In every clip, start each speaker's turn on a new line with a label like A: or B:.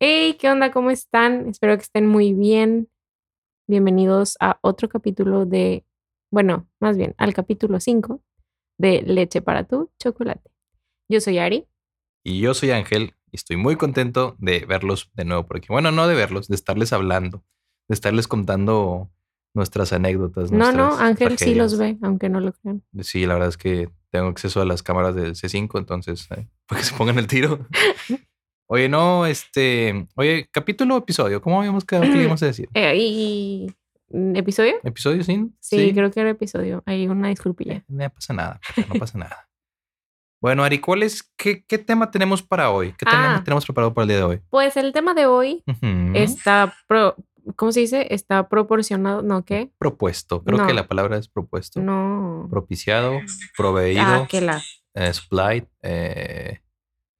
A: Hey, ¿qué onda? ¿Cómo están? Espero que estén muy bien. Bienvenidos a otro capítulo de, bueno, más bien al capítulo 5 de Leche para tu chocolate. Yo soy Ari.
B: Y yo soy Ángel y estoy muy contento de verlos de nuevo por aquí. Bueno, no de verlos, de estarles hablando, de estarles contando nuestras anécdotas.
A: No, no, Ángel sí los ve, aunque no lo crean.
B: Sí, la verdad es que tengo acceso a las cámaras del C5, entonces, eh, para que se pongan el tiro. Oye, no, este, oye, capítulo o episodio, ¿cómo habíamos quedado que íbamos a decir?
A: Eh, ¿Y episodio?
B: ¿Episodio, sí?
A: Sí, creo que era episodio. Hay una disculpilla.
B: Eh, No pasa nada, no pasa nada. Bueno, Ari, ¿cuál es, qué, qué tema tenemos para hoy? ¿Qué tema
A: Ah.
B: tenemos preparado para el día de hoy?
A: Pues el tema de hoy está, pro- ¿cómo se dice? Está proporcionado, ¿no qué?
B: Propuesto, creo que la palabra es propuesto.
A: No.
B: Propiciado, proveído,
A: Ah, que la.
B: eh, supplied, eh,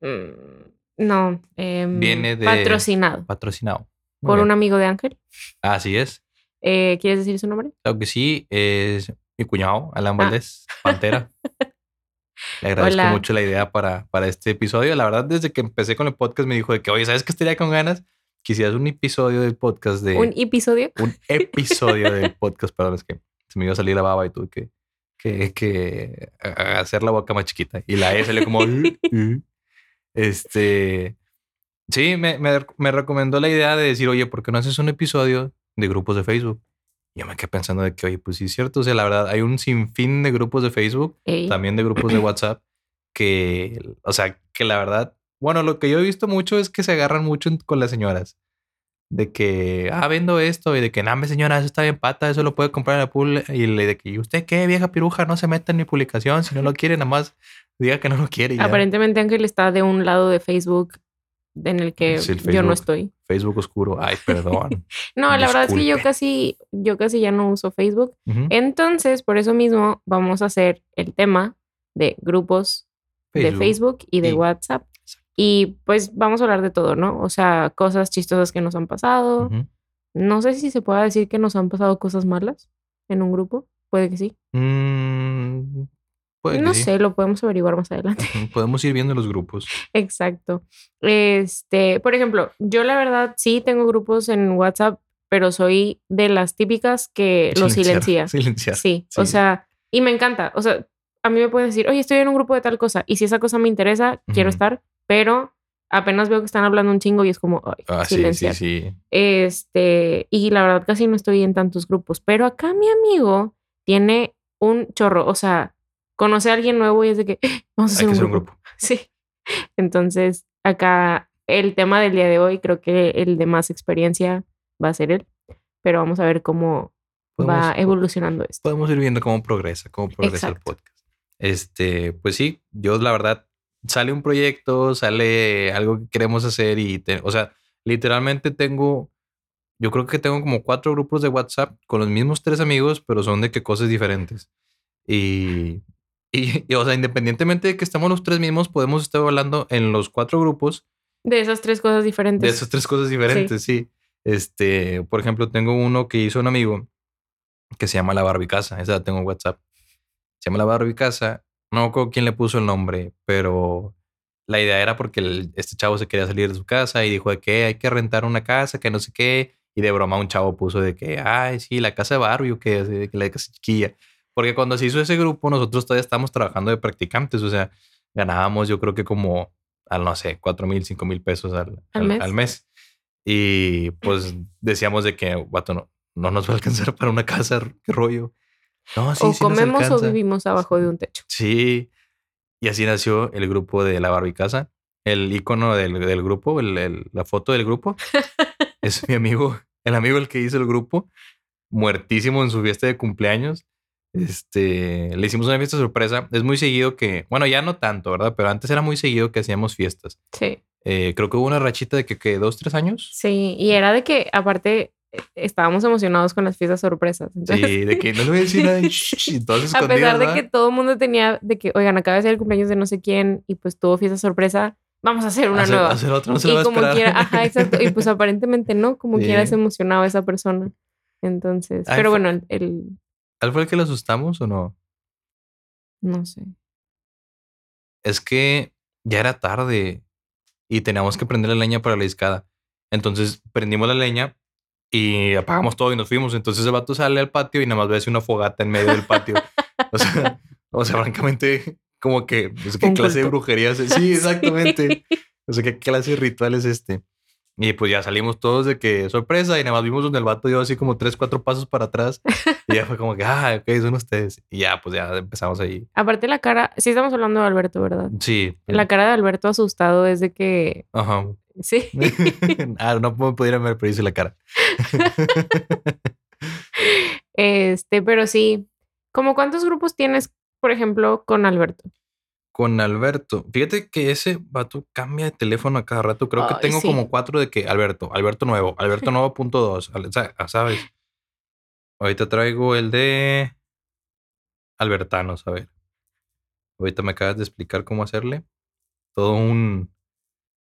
A: Mm, No. em,
B: Viene de-
A: Patrocinado
B: patrocinado. Muy
A: por
B: bien.
A: un amigo de Ángel.
B: Así es.
A: Eh, ¿Quieres decir su nombre?
B: Claro que sí, es mi cuñado, Alan
A: Ah.
B: Valdés, Pantera. Le agradezco
A: Hola.
B: mucho la idea para, para este episodio. La verdad, desde que empecé con el podcast me dijo de que, oye, ¿sabes qué estaría con ganas? Quisieras un episodio del podcast de...
A: Un episodio.
B: un episodio del podcast, perdón, es que se me iba a salir la baba y tuve que, que, que a- hacer la boca más chiquita. Y la E salió como... "Uh, uh". Este... Sí, me, me, me recomendó la idea de decir, oye, ¿por qué no haces un episodio de grupos de Facebook? Y yo me quedé pensando de que, oye, pues sí es cierto. O sea, la verdad, hay un sinfín de grupos de Facebook,
A: Ey.
B: también de grupos de WhatsApp, que, o sea, que la verdad, bueno, lo que yo he visto mucho es que se agarran mucho con las señoras. De que, ah, vendo esto y de que, name señora, eso está bien pata, eso lo puede comprar en la pool. Y le de que, ¿y usted qué, vieja piruja? No se meta en mi publicación. Si no lo quiere, nada más diga que no lo quiere. y.
A: Aparentemente Ángel está de un lado de Facebook en el que
B: Sí, el
A: yo no estoy.
B: Facebook oscuro. Ay, perdón.
A: No, la verdad es que yo casi, yo casi ya no uso Facebook. Entonces, por eso mismo vamos a hacer el tema de grupos de Facebook y de
B: y-
A: WhatsApp. Y pues vamos a hablar de todo, ¿no? O sea, cosas chistosas que nos han pasado.
B: Ujú.
A: No sé si se puede decir que nos han pasado cosas malas en un grupo. Puede que sí.
B: Mm, puede que
A: no
B: sí.
A: sé, lo podemos averiguar más adelante.
B: Ujú. Podemos ir viendo los grupos.
A: Exacto. Este, por ejemplo, yo la verdad sí tengo grupos en WhatsApp, pero soy de las típicas que los silencia.
B: Silenciar.
A: Sí, o
B: Sí.
A: sea, y me encanta. O sea, a mí me pueden decir, oye, estoy en un grupo de tal cosa, y si esa cosa me interesa, quiero
B: Ujú.
A: estar, pero apenas veo que están hablando un chingo y es como, ay,
B: Ah, sí, sí, sí.
A: Este, y la verdad casi no estoy en tantos grupos, pero acá mi amigo tiene un chorro, o sea, conoce a alguien nuevo y es de que "Ah, vamos a
B: Hay
A: hacer
B: que
A: un
B: hacer un
A: grupo.
B: grupo.
A: Sí. Entonces, acá el tema del día de hoy, creo que el de más experiencia va a ser él, pero vamos a ver cómo va evolucionando esto.
B: podemos ir viendo cómo progresa, cómo progresa el podcast. Este, pues sí, yo la verdad sale un proyecto, sale algo que queremos hacer y, te- o sea, literalmente tengo, yo creo que tengo como cuatro grupos de WhatsApp con los mismos tres amigos, pero son de que cosas diferentes. Y, y, y, o sea, independientemente de que estamos los tres mismos, podemos estar hablando en los cuatro grupos
A: De esas tres cosas diferentes.
B: de esas tres cosas diferentes, sí. Este, por ejemplo, tengo uno que hizo un amigo que se llama La Barbicasa. Esa la tengo en WhatsApp. Se llama La Barbicasa. No me acuerdo quién le puso el nombre, pero la idea era porque el- este chavo se quería salir de su casa y dijo de que hay que rentar una casa, que no sé qué. Y de broma un chavo puso de que, ay, sí, la casa de Barbie o que, de que la casa chiquilla. Porque cuando se hizo ese grupo, nosotros todavía estábamos trabajando de practicantes. O sea, ganábamos yo creo que como, al no sé, cuatro mil, cinco mil pesos al,
A: ¿Al
B: al-
A: mes?
B: al mes. Y pues decíamos de que, vato, no, no nos va a alcanzar para una casa, qué rollo. No, sí,
A: o
B: sí
A: comemos o vivimos abajo de un techo.
B: Sí. Y así nació el grupo de la Barbicasa. El icono del, del grupo, el- el- la foto del grupo, es mi amigo, el amigo el que hizo el grupo, muertísimo en su fiesta de cumpleaños. Este, le hicimos una fiesta sorpresa. Es muy seguido que, bueno, ya no tanto, ¿verdad? Pero antes era muy seguido que hacíamos fiestas.
A: Sí.
B: Eh, creo que hubo una rachita de que, que dos, tres años.
A: Sí, y era de que aparte estábamos emocionados con las fiestas sorpresas. Entonces,
B: Sí, de que no le voy a decir nada. y
A: a pesar de
B: ¿verdad?
A: que todo el mundo tenía de que, oigan, acaba de ser el cumpleaños de no sé quién y pues tuvo fiesta sorpresa, vamos a hacer una
B: hacer,
A: nueva.
B: hacer otra, no se va
A: y
B: a
A: como
B: esperar.
A: quiera, ajá, exacto. Y pues aparentemente no, como
B: Sí.
A: quiera se emocionaba esa persona. Entonces,
B: Ay,
A: pero bueno, el, el-
B: ¿Al fue el que lo asustamos o no?
A: no sé.
B: Es que ya era tarde y teníamos que prender la leña para la discada. Entonces prendimos la leña y apagamos todo y nos fuimos. Entonces el vato sale al patio y nada más ve así una fogata en medio del patio. o, sea, o sea, francamente, como que, no sé qué clase de brujería es. Sí, exactamente. No sé qué clase de ritual es este. Y pues ya salimos todos de que sorpresa y nada más vimos donde el vato dio así como tres, cuatro pasos para atrás. Y ya fue como que, ah, ok, son ustedes. Y ya, pues ya empezamos ahí.
A: Aparte la cara, sí estamos hablando de Alberto, ¿verdad?
B: Sí.
A: La cara de Alberto asustado es de que
B: Ajá.
A: Sí.
B: ah, no me pudieran ver, pero hice la cara.
A: Este, pero sí. ¿Cómo cuántos grupos tienes, por ejemplo, con Alberto?
B: Con Alberto. Fíjate que ese vato cambia de teléfono a cada rato. Creo que tengo
A: sí.
B: como cuatro de que Alberto, Alberto nuevo, Alberto nuevo punto dos. sa- ¿Sabes? Ahorita traigo el de Albertanos, a ver. Ahorita me acabas de explicar cómo hacerle. Todo un.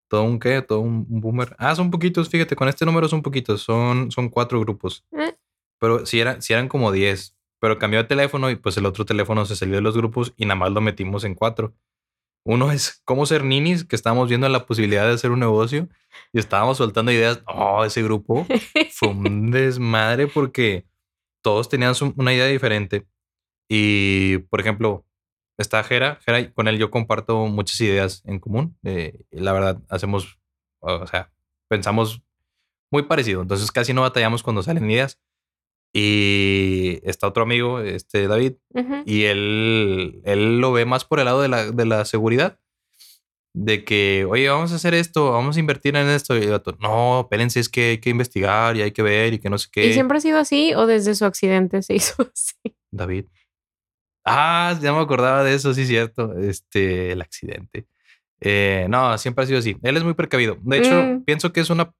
B: ¿Todo un qué? Todo un, un boomer. Ah, son poquitos, fíjate, con este número son poquitos. Son, son cuatro grupos.
A: Eh.
B: Pero si eran, si eran como 10. Pero cambió de teléfono y pues el otro teléfono se salió de los grupos y nada más lo metimos en cuatro. Uno es cómo ser ninis, que estábamos viendo la posibilidad de hacer un negocio y estábamos soltando ideas. Oh, ese grupo fue un desmadre porque todos tenían una idea diferente. Y, por ejemplo, está Jera, Jera, con él yo comparto muchas ideas en común. eh, la verdad, hacemos, o sea, pensamos muy parecido. Entonces casi no batallamos cuando salen ideas. Y está otro amigo, este David, y él, él lo ve más por el lado de la, de la seguridad. De que, oye, vamos a hacer esto, vamos a invertir en esto. Y el vato, no, espérense, es que hay que investigar y hay que ver y que no sé qué.
A: ¿Y siempre ha sido así o desde su accidente se hizo así?
B: David. Ah, ya me acordaba de eso, sí, cierto. Este, el accidente. Eh, no, siempre ha sido así. Él es muy precavido. De hecho,
A: Mm.
B: pienso que es una,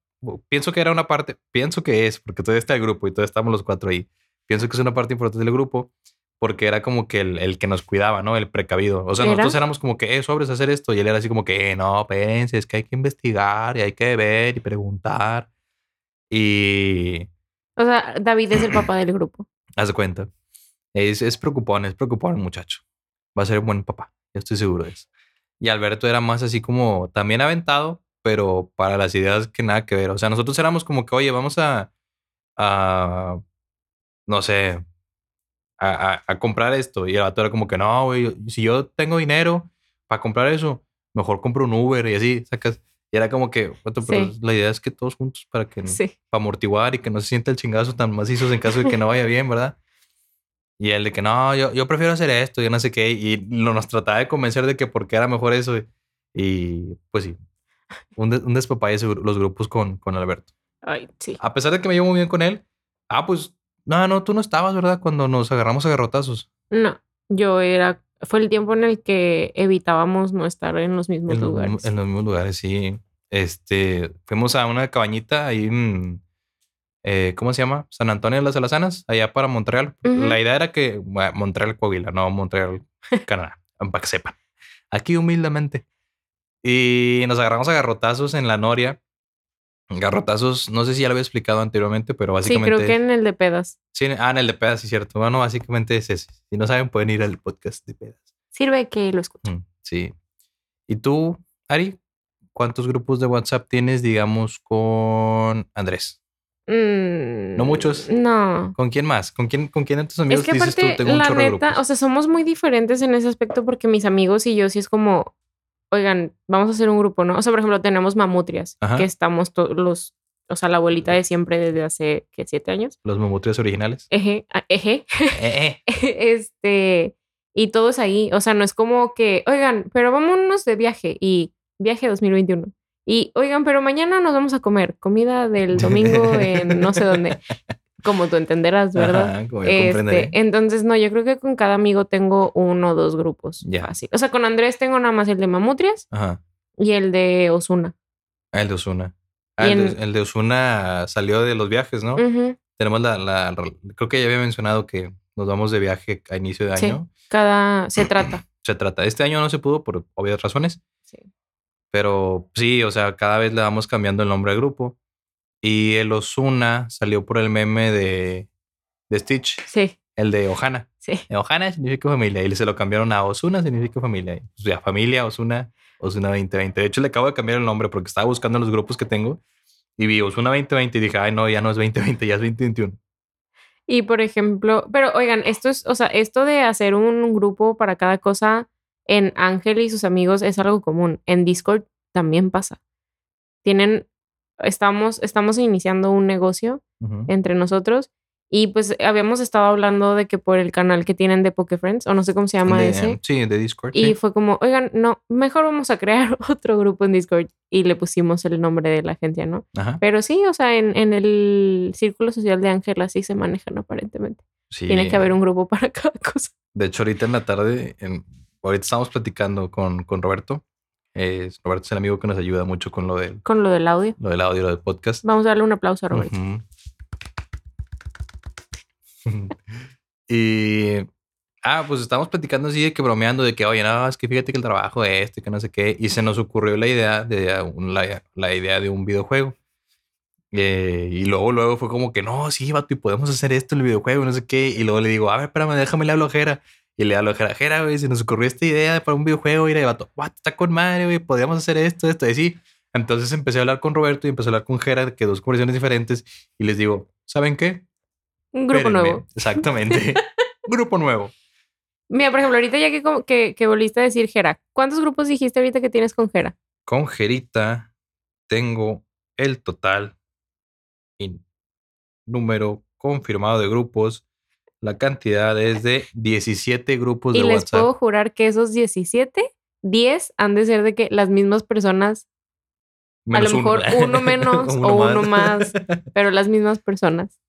B: pienso que era una parte, pienso que es, porque todavía está el grupo y todavía estamos los cuatro ahí. Pienso que es una parte importante del grupo porque era como que el, el que nos cuidaba, ¿no? El precavido. O sea,
A: ¿Era?
B: nosotros éramos como que, eh, sobres hacer esto. Y él era así como que, eh, no, espérense, es que hay que investigar y hay que ver y preguntar. Y
A: O sea, David es el papá del grupo.
B: Haz de cuenta. Es, es preocupón, es preocupón el muchacho. Va a ser buen papá, yo estoy seguro de eso. Y Alberto era más así como también aventado, pero para las ideas que nada que ver. O sea, nosotros éramos como que, oye, vamos a, a no sé, a, a- a comprar esto. Y el vato era como que, no, güey, si yo tengo dinero para comprar eso, mejor compro un Uber y así, sacas. Y era como que, vato, pero
A: Sí.
B: la idea es que todos juntos para que
A: Sí.
B: para amortiguar y que no se sienta el chingazo tan macizos en caso de que no vaya bien, ¿verdad? Y él de que no, yo, yo prefiero hacer esto, yo no sé qué, y lo, nos trataba de convencer de que porque era mejor eso. Y pues sí, un, de- un despapalle los grupos con, con Alberto.
A: Ay, sí.
B: A pesar de que me llevo muy bien con él, ah, pues, no, no, tú no estabas, ¿verdad? Cuando nos agarramos a garrotazos
A: No, yo era. Fue el tiempo en el que evitábamos no estar en los mismos
B: en los,
A: lugares.
B: mismos- en los mismos lugares, sí. Este, fuimos a una cabañita ahí en, eh, ¿cómo se llama? San Antonio de las Alazanas, allá para Montreal.
A: Ujú.
B: La idea era que, bueno, Montreal, Coahuila, no Montreal, Canadá, para que sepan. Aquí humildemente. Y nos agarramos a garrotazos en la Noria. Garrotazos, no sé si ya lo había explicado anteriormente, pero
A: sí,
B: básicamente...
A: creo que en el de pedas.
B: Sí, ah, en el de pedas, sí, cierto. Bueno, básicamente es ese. Si no saben, pueden ir al podcast de pedas.
A: Sirve que lo escuchen.
B: Mm, Sí. ¿Y tú, Ari? ¿Cuántos grupos de WhatsApp tienes, digamos, con Andrés?
A: Mm,
B: muchos.
A: No.
B: ¿Con quién más? ¿Con quién, con quién de tus amigos
A: Es que
B: dices
A: aparte,
B: tú? Tengo
A: la neta, o sea, somos muy diferentes en ese aspecto porque mis amigos y yo sí es como, oigan, vamos a hacer un grupo, ¿no? O sea, por ejemplo, tenemos Mamutrias,
B: Ajá.
A: que estamos todos los, o sea, la abuelita de siempre desde hace, ¿qué? ¿Siete años?
B: Los memotrias originales.
A: Eje, ah, eje.
B: Eh, eh.
A: este, y todos ahí, o sea, no es como que, oigan, pero vámonos de viaje y viaje 2021. Y, oigan, pero mañana nos vamos a comer comida del domingo en no sé dónde, como tú entenderás, ¿verdad?
B: Ajá, como yo
A: Este, entonces, no, yo creo que con cada amigo tengo uno o dos grupos.
B: Ya.
A: Fácil. O sea, con Andrés tengo nada más el de Mamutrias
B: Ajá.
A: y el de Osuna.
B: Ah, el de Osuna. Ah, el,
A: en-
B: de, el de Osuna salió de los viajes, ¿no? Tenemos la, la- Creo que ya había mencionado que nos vamos de viaje a inicio de
A: Sí.
B: año.
A: Cada, se trata.
B: Se trata. Este año no se pudo por obvias razones.
A: Sí.
B: Pero sí, o sea, cada vez le vamos cambiando el nombre al grupo. Y el Osuna salió por el meme de, de Stitch,
A: Sí,
B: el de Ohana.
A: sí.
B: Ohana significa familia. Y se lo cambiaron a Osuna, significa familia. O sea, familia, Osuna, Osuna 2020. De hecho, le acabo de cambiar el nombre porque estaba buscando los grupos que tengo. Y vi Osuna 2020 y dije, ay, no, ya no es 2020, ya es 2021.
A: Y por ejemplo, pero oigan, esto es, o sea, esto de hacer un grupo para cada cosa en Ángel y sus amigos es algo común. En Discord también pasa. Tienen, estamos, estamos iniciando un negocio
B: Ujú.
A: entre nosotros y pues habíamos estado hablando de que por el canal que tienen de Poke Friends, o no sé cómo se llama
B: De-
A: ese.
B: Sí, de Discord.
A: Y
B: sí.
A: fue como, oigan, no, mejor vamos a crear otro grupo en Discord y le pusimos el nombre de la agencia, ¿no?
B: Ajá.
A: Pero sí, o sea, en, en el círculo social de Ángel así se manejan aparentemente.
B: Sí.
A: Tiene que haber un grupo para cada cosa.
B: De hecho, ahorita en la tarde, en- ahorita estamos platicando con, con Roberto. Eh, Roberto es el amigo que nos ayuda mucho con lo del,
A: Con lo del audio.
B: lo del audio, lo del podcast.
A: Vamos a darle un aplauso a Roberto.
B: Ujú. y ah, pues estamos platicando así de que bromeando de que, oye, no, es que fíjate que el trabajo es este, que no sé qué. Y se nos ocurrió la idea de un- la, la idea de un videojuego. Eh, y luego, luego fue como que no, sí, vato, y podemos hacer esto en el videojuego, no sé qué. Y luego le digo, a ver, espérame, déjame le hablo a Jera. Y le hablo a Jera, Jera, güey, se nos ocurrió esta idea para un videojuego. Y le vato, vato, está con madre, güey, podríamos hacer esto, esto. Y sí. Entonces empecé a hablar con Roberto y empecé a hablar con Jera, que dos conversaciones diferentes. Y les digo, ¿saben qué?
A: Un grupo
B: Espérenme.
A: nuevo.
B: Exactamente. grupo nuevo.
A: Mira, por ejemplo, ahorita ya que, que, que volviste a decir Jera, ¿cuántos grupos dijiste ahorita que tienes con Jera?
B: Con Jerita tengo el total y número confirmado de grupos. La cantidad es de 17 grupos
A: Y
B: Pues de
A: les
B: WhatsApp.
A: puedo jurar que esos 17, 10 han de ser de que las mismas personas,
B: Menos
A: lo mejor uno menos o uno más. pero las mismas personas.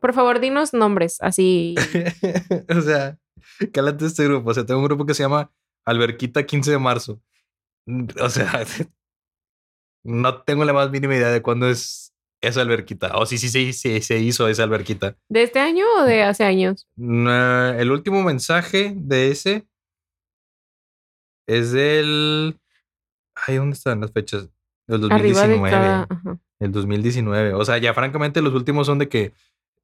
A: Por favor, dinos nombres, así.
B: o sea, cálate este grupo. O sea, tengo un grupo que se llama Alberquita 15 de marzo. O sea, no tengo la más mínima idea de cuándo es esa alberquita. O sí, sí, sí, sí, se hizo esa alberquita.
A: ¿De este año o de hace años?
B: El último mensaje de ese es del. Ay, ¿dónde están las fechas?
A: Arriba
B: 2019.
A: de cada.
B: El 2019. O sea, ya francamente los últimos son de que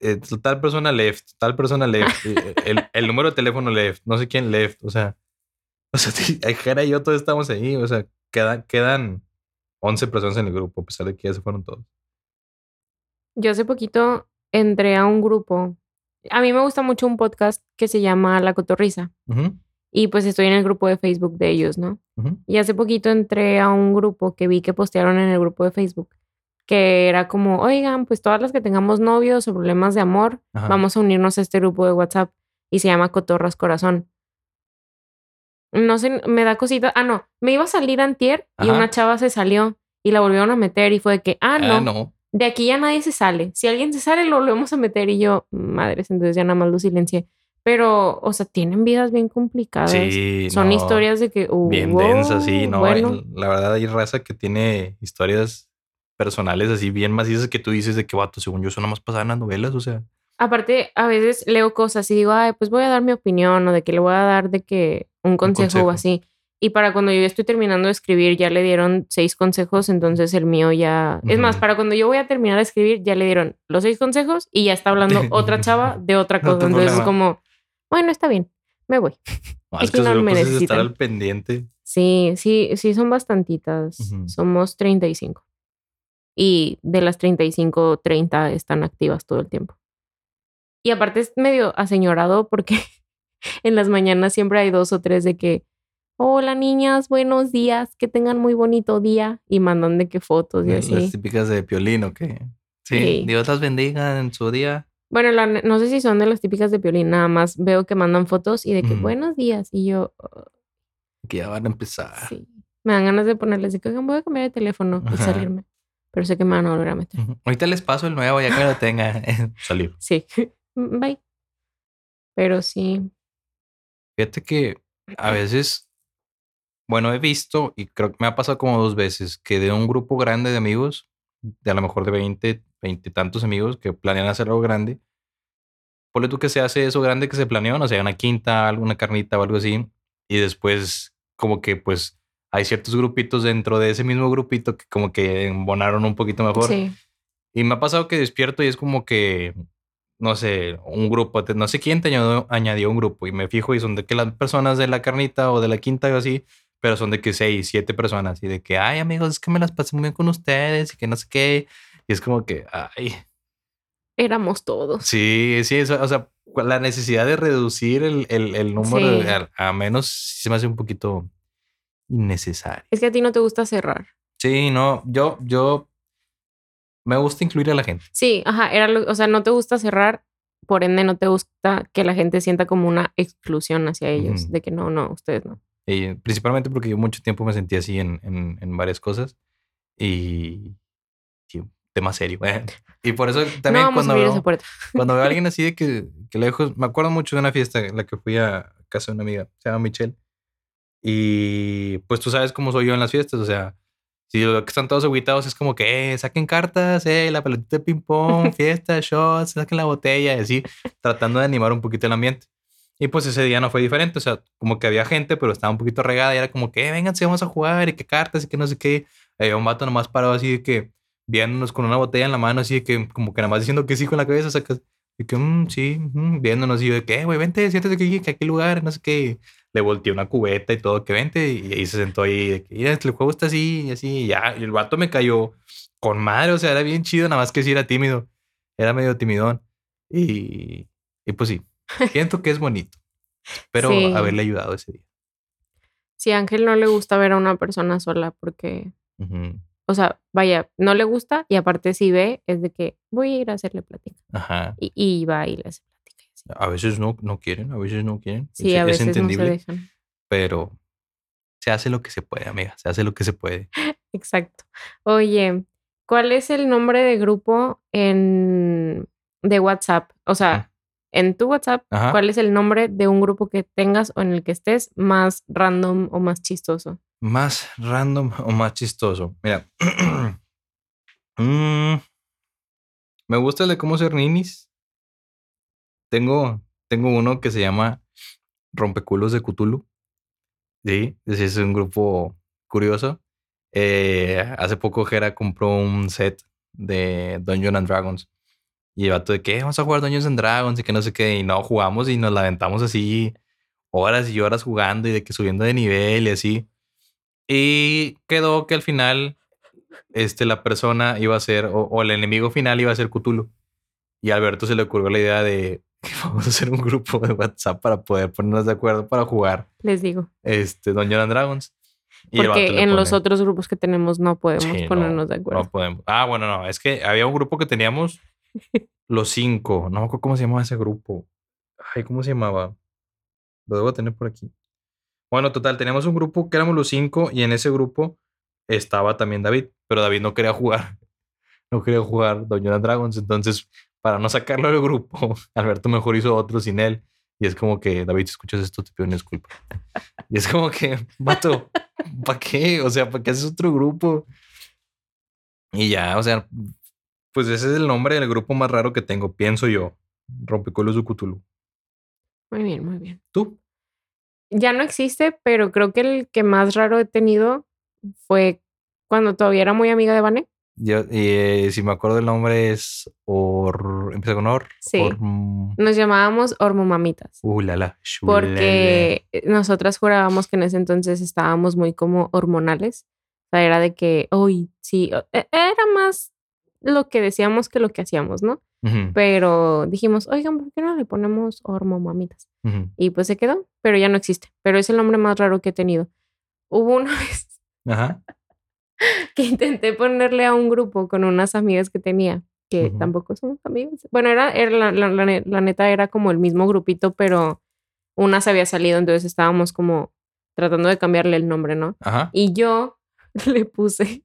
B: eh, tal persona left, tal persona left, eh, el, el número de teléfono left, no sé quién left. O sea, o sea, Jera y yo todos estamos ahí. O sea, quedan, quedan 11 personas en el grupo, a pesar de que ya se fueron todos.
A: Yo hace poquito entré a un grupo. A mí me gusta mucho un podcast que se llama La Cotorrisa. Y pues estoy en el grupo de Facebook de ellos, ¿no? Y hace poquito entré a un grupo que vi que postearon en el grupo de Facebook, que era como, oigan, pues todas las que tengamos novios o problemas de amor,
B: Ajá.
A: vamos a unirnos a este grupo de WhatsApp y se llama Cotorras Corazón. No sé, me da cosita. Ah, no, me iba a salir antier y
B: Ajá.
A: una chava se salió y la volvieron a meter y fue de que, ah, no,
B: Ah, no.
A: De aquí ya nadie se sale. Si alguien se sale, lo volvemos a meter y yo, madres, entonces ya nada más lo silencié. Pero, o sea, tienen vidas bien complicadas.
B: Sí,
A: Son
B: no.
A: historias de que, uh,
B: bien densas, sí,
A: wow,
B: no.
A: Bueno,
B: La verdad, hay raza que tiene historias personales así bien macizas que tú dices de que vato, según yo, eso nada más pasaba en las novelas, o sea.
A: Aparte, a veces leo cosas y digo, ay, pues voy a dar mi opinión o de que le voy a dar de que un consejo,
B: consejo.
A: o así. Y para cuando yo estoy terminando de escribir, ya le dieron seis consejos, entonces el mío ya... Es más, para cuando yo voy a terminar de escribir, ya le dieron los seis consejos y ya está hablando otra chava de otra cosa. Entonces es como, bueno, está bien, me voy.
B: No,
A: Es que no me
B: estar
A: necesitan.
B: al pendiente.
A: Sí, sí, sí, son bastantitas.
B: Ujú.
A: Somos 35. Y de las 35, 30 están activas todo el tiempo. Y aparte es medio aseñorado porque en las mañanas siempre hay dos o tres de que, hola niñas, buenos días, que tengan muy bonito día. Y mandan de qué fotos y
B: Las
A: así.
B: típicas de Piolín, ¿o qué? Sí,
A: Sí.
B: Dios las bendiga en su día.
A: Bueno, la no sé si son de las típicas de Piolín, nada más veo que mandan fotos y de que buenos días. Y yo, "Oh,
B: Que ya van a empezar.
A: sí. Me dan ganas de ponerles de que "Oigan, voy a cambiar de teléfono y salirme. Pero sé que me van a volver a meter.
B: Ahorita les paso el nuevo, ya que lo tenga. Salir.
A: Sí. Bye. Pero sí.
B: Fíjate que a veces, bueno, he visto y creo que me ha pasado como dos veces que de un grupo grande de amigos, de a lo mejor de 20, 20 y tantos amigos que planean hacer algo grande, ponle tú que se hace eso grande que se planeó, no sé, una quinta, alguna carnita o algo así, y después como que pues hay ciertos grupitos dentro de ese mismo grupito que como que embonaron un poquito mejor.
A: Sí.
B: Y me ha pasado que despierto y es como que, no sé, un grupo, no sé quién te añadió, añadió un grupo y me fijo y son de que las personas de la carnita o de la quinta o así, pero son de que seis, siete personas y de que, ay, amigos, es que me las pasé muy bien con ustedes y que no sé qué. Y es como que, ay.
A: Éramos todos.
B: Sí, sí, eso, o sea, la necesidad de reducir el, el, el número
A: Sí.
B: a, a menos se me hace un poquito innecesario.
A: Es que a ti no te gusta cerrar.
B: Sí, no, yo, yo me gusta incluir a la gente.
A: Sí, ajá, era lo- o sea, no te gusta cerrar, por ende no te gusta que la gente sienta como una exclusión hacia ellos, de que no, no, ustedes no.
B: Y principalmente porque yo mucho tiempo me sentí así en, en, en varias cosas y sí, tema serio. eh. Y por eso también cuando veo, cuando veo a alguien así de que, que lejos, me acuerdo mucho de una fiesta en la que fui a casa de una amiga, se llama Michelle. Y pues tú sabes cómo soy yo en las fiestas, o sea, si lo que están todos aguitados es como que eh, saquen cartas, eh, la pelotita de ping pong, fiesta, shots, saquen la botella y así, tratando de animar un poquito el ambiente. Y pues ese día no fue diferente, o sea, como que había gente, pero estaba un poquito regada y era como que, eh, vénganse, vamos a jugar y que cartas y que no sé qué. Había un vato nomás parado así de que, viéndonos con una botella en la mano, así de que, como que nada más diciendo que sí con la cabeza, sacas, y que, "Mm, sí, mm", viéndonos y yo de que, "Eh, güey, vente, siéntate aquí, que aquí lugar, no sé qué. Le volteé una cubeta y todo, que vente, y ahí se sentó ahí, de que, mira, el juego está así, y así, y ya, y el vato me cayó con madre, o sea, era bien chido, nada más que sí era tímido, era medio timidón, y, y pues sí, siento que es bonito, pero
A: Sí.
B: haberle ayudado ese día.
A: Si a Ángel no le gusta ver a una persona sola porque, o sea, vaya, no le gusta y aparte si ve es de que voy a ir a hacerle plática
B: Ajá.
A: y, y va y le hace plática.
B: A veces no, no quieren, a veces no quieren.
A: Sí,
B: es,
A: a
B: es
A: veces no se
B: entendible,
A: dejan.
B: pero se hace lo que se puede, amiga, se hace lo que se puede.
A: Exacto. Oye, ¿cuál es el nombre de grupo en de WhatsApp? O sea, en tu WhatsApp,
B: Ajá.
A: ¿cuál es el nombre de un grupo que tengas o en el que estés más random o más chistoso?
B: Más random o más chistoso. Mira. Mm, me gusta el de cómo ser ninis. Tengo, tengo uno que se llama Rompeculos de Cthulhu. Sí, es un grupo curioso. Eh, hace poco Jera compró un set de Dungeons and Dragons. Y el vato de que vamos a jugar Dungeons and Dragons y que no sé qué. Y no jugamos y nos la aventamos así horas y horas jugando y de que subiendo de nivel y así. Y quedó que al final este, la persona iba a ser, o, o el enemigo final iba a ser Cthulhu. Y a Alberto se le ocurrió la idea de que vamos a hacer un grupo de WhatsApp para poder ponernos de acuerdo para jugar
A: Les digo.
B: este, Dungeons and Dragons. Y
A: Porque en los
B: pone,
A: otros grupos que tenemos no podemos
B: Sí, no,
A: ponernos de acuerdo.
B: No podemos. Ah, bueno, no. Es que había un grupo que teníamos los cinco. No me acuerdo cómo se llamaba ese grupo. Ay, ¿cómo se llamaba? Lo debo tener por aquí. Bueno, total, teníamos un grupo que éramos los cinco y en ese grupo estaba también David, pero David no quería jugar. No quería jugar and Dragons. Entonces, para no sacarlo del grupo, Alberto mejor hizo otro sin él. Y es como que, David, si escuchas esto, te pido una. Y es como que, vato, ¿para qué? O sea, ¿para qué haces otro grupo? Y ya, o sea, pues ese es el nombre del grupo más raro que tengo, pienso yo. Rompecuelos de Cthulhu.
A: Muy bien, muy bien.
B: ¿Tú?
A: Ya no existe, pero creo que el que más raro he tenido fue cuando todavía era muy amiga de Vane.
B: Yo, eh, si me acuerdo el nombre es Or... Empieza con Or.
A: Sí.
B: Or- mm,
A: Nos llamábamos hormomamitas.
B: Uh, la, la.
A: Porque nosotras jurábamos que en ese entonces estábamos muy como hormonales. O sea, era de que, uy, sí, e- era más lo que decíamos que lo que hacíamos, ¿no? Pero dijimos, oigan, ¿por qué no le ponemos hormomamitas?
B: ujú.
A: Y pues se quedó, pero ya no existe. Pero es el nombre más raro que he tenido. Hubo una vez
B: Ajá.
A: que intenté ponerle a un grupo con unas amigas que tenía, que tampoco somos amigas. Bueno, era, era la, la- la ne- la neta era como el mismo grupito, pero una se había salido, entonces estábamos como tratando de cambiarle el nombre, ¿no?
B: Ajá.
A: Y yo le puse,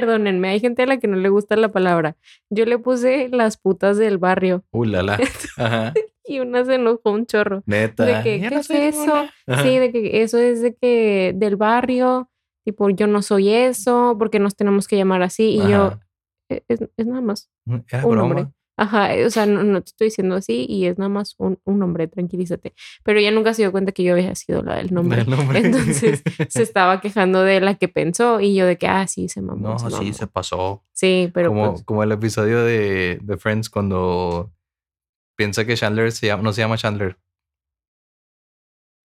A: perdónenme, hay gente a la que no le gusta la palabra. Yo le puse las putas del barrio
B: Uh, la, la. Ajá.
A: y una se enojó un chorro.
B: Neta.
A: De que, ¿qué
B: no
A: es eso? Sí, de que eso es de que del barrio, tipo, yo no soy eso, porque nos tenemos que llamar así. Y yo,
B: Ajá.
A: "E- es, es nada más
B: Era
A: un
B: broma.
A: nombre. Ajá, eh, o sea, no, no te estoy diciendo así y es nada más un, un nombre, tranquilízate. Pero ella nunca se dio cuenta que yo había sido la del nombre.
B: El nombre.
A: Entonces se estaba quejando de la que pensó y yo de que, ah, sí, se mamó.
B: No,
A: se
B: sí,
A: mamó".
B: se pasó.
A: Sí, pero
B: como,
A: pues,
B: como el episodio de, de Friends cuando piensa que Chandler se llama, no se llama Chandler.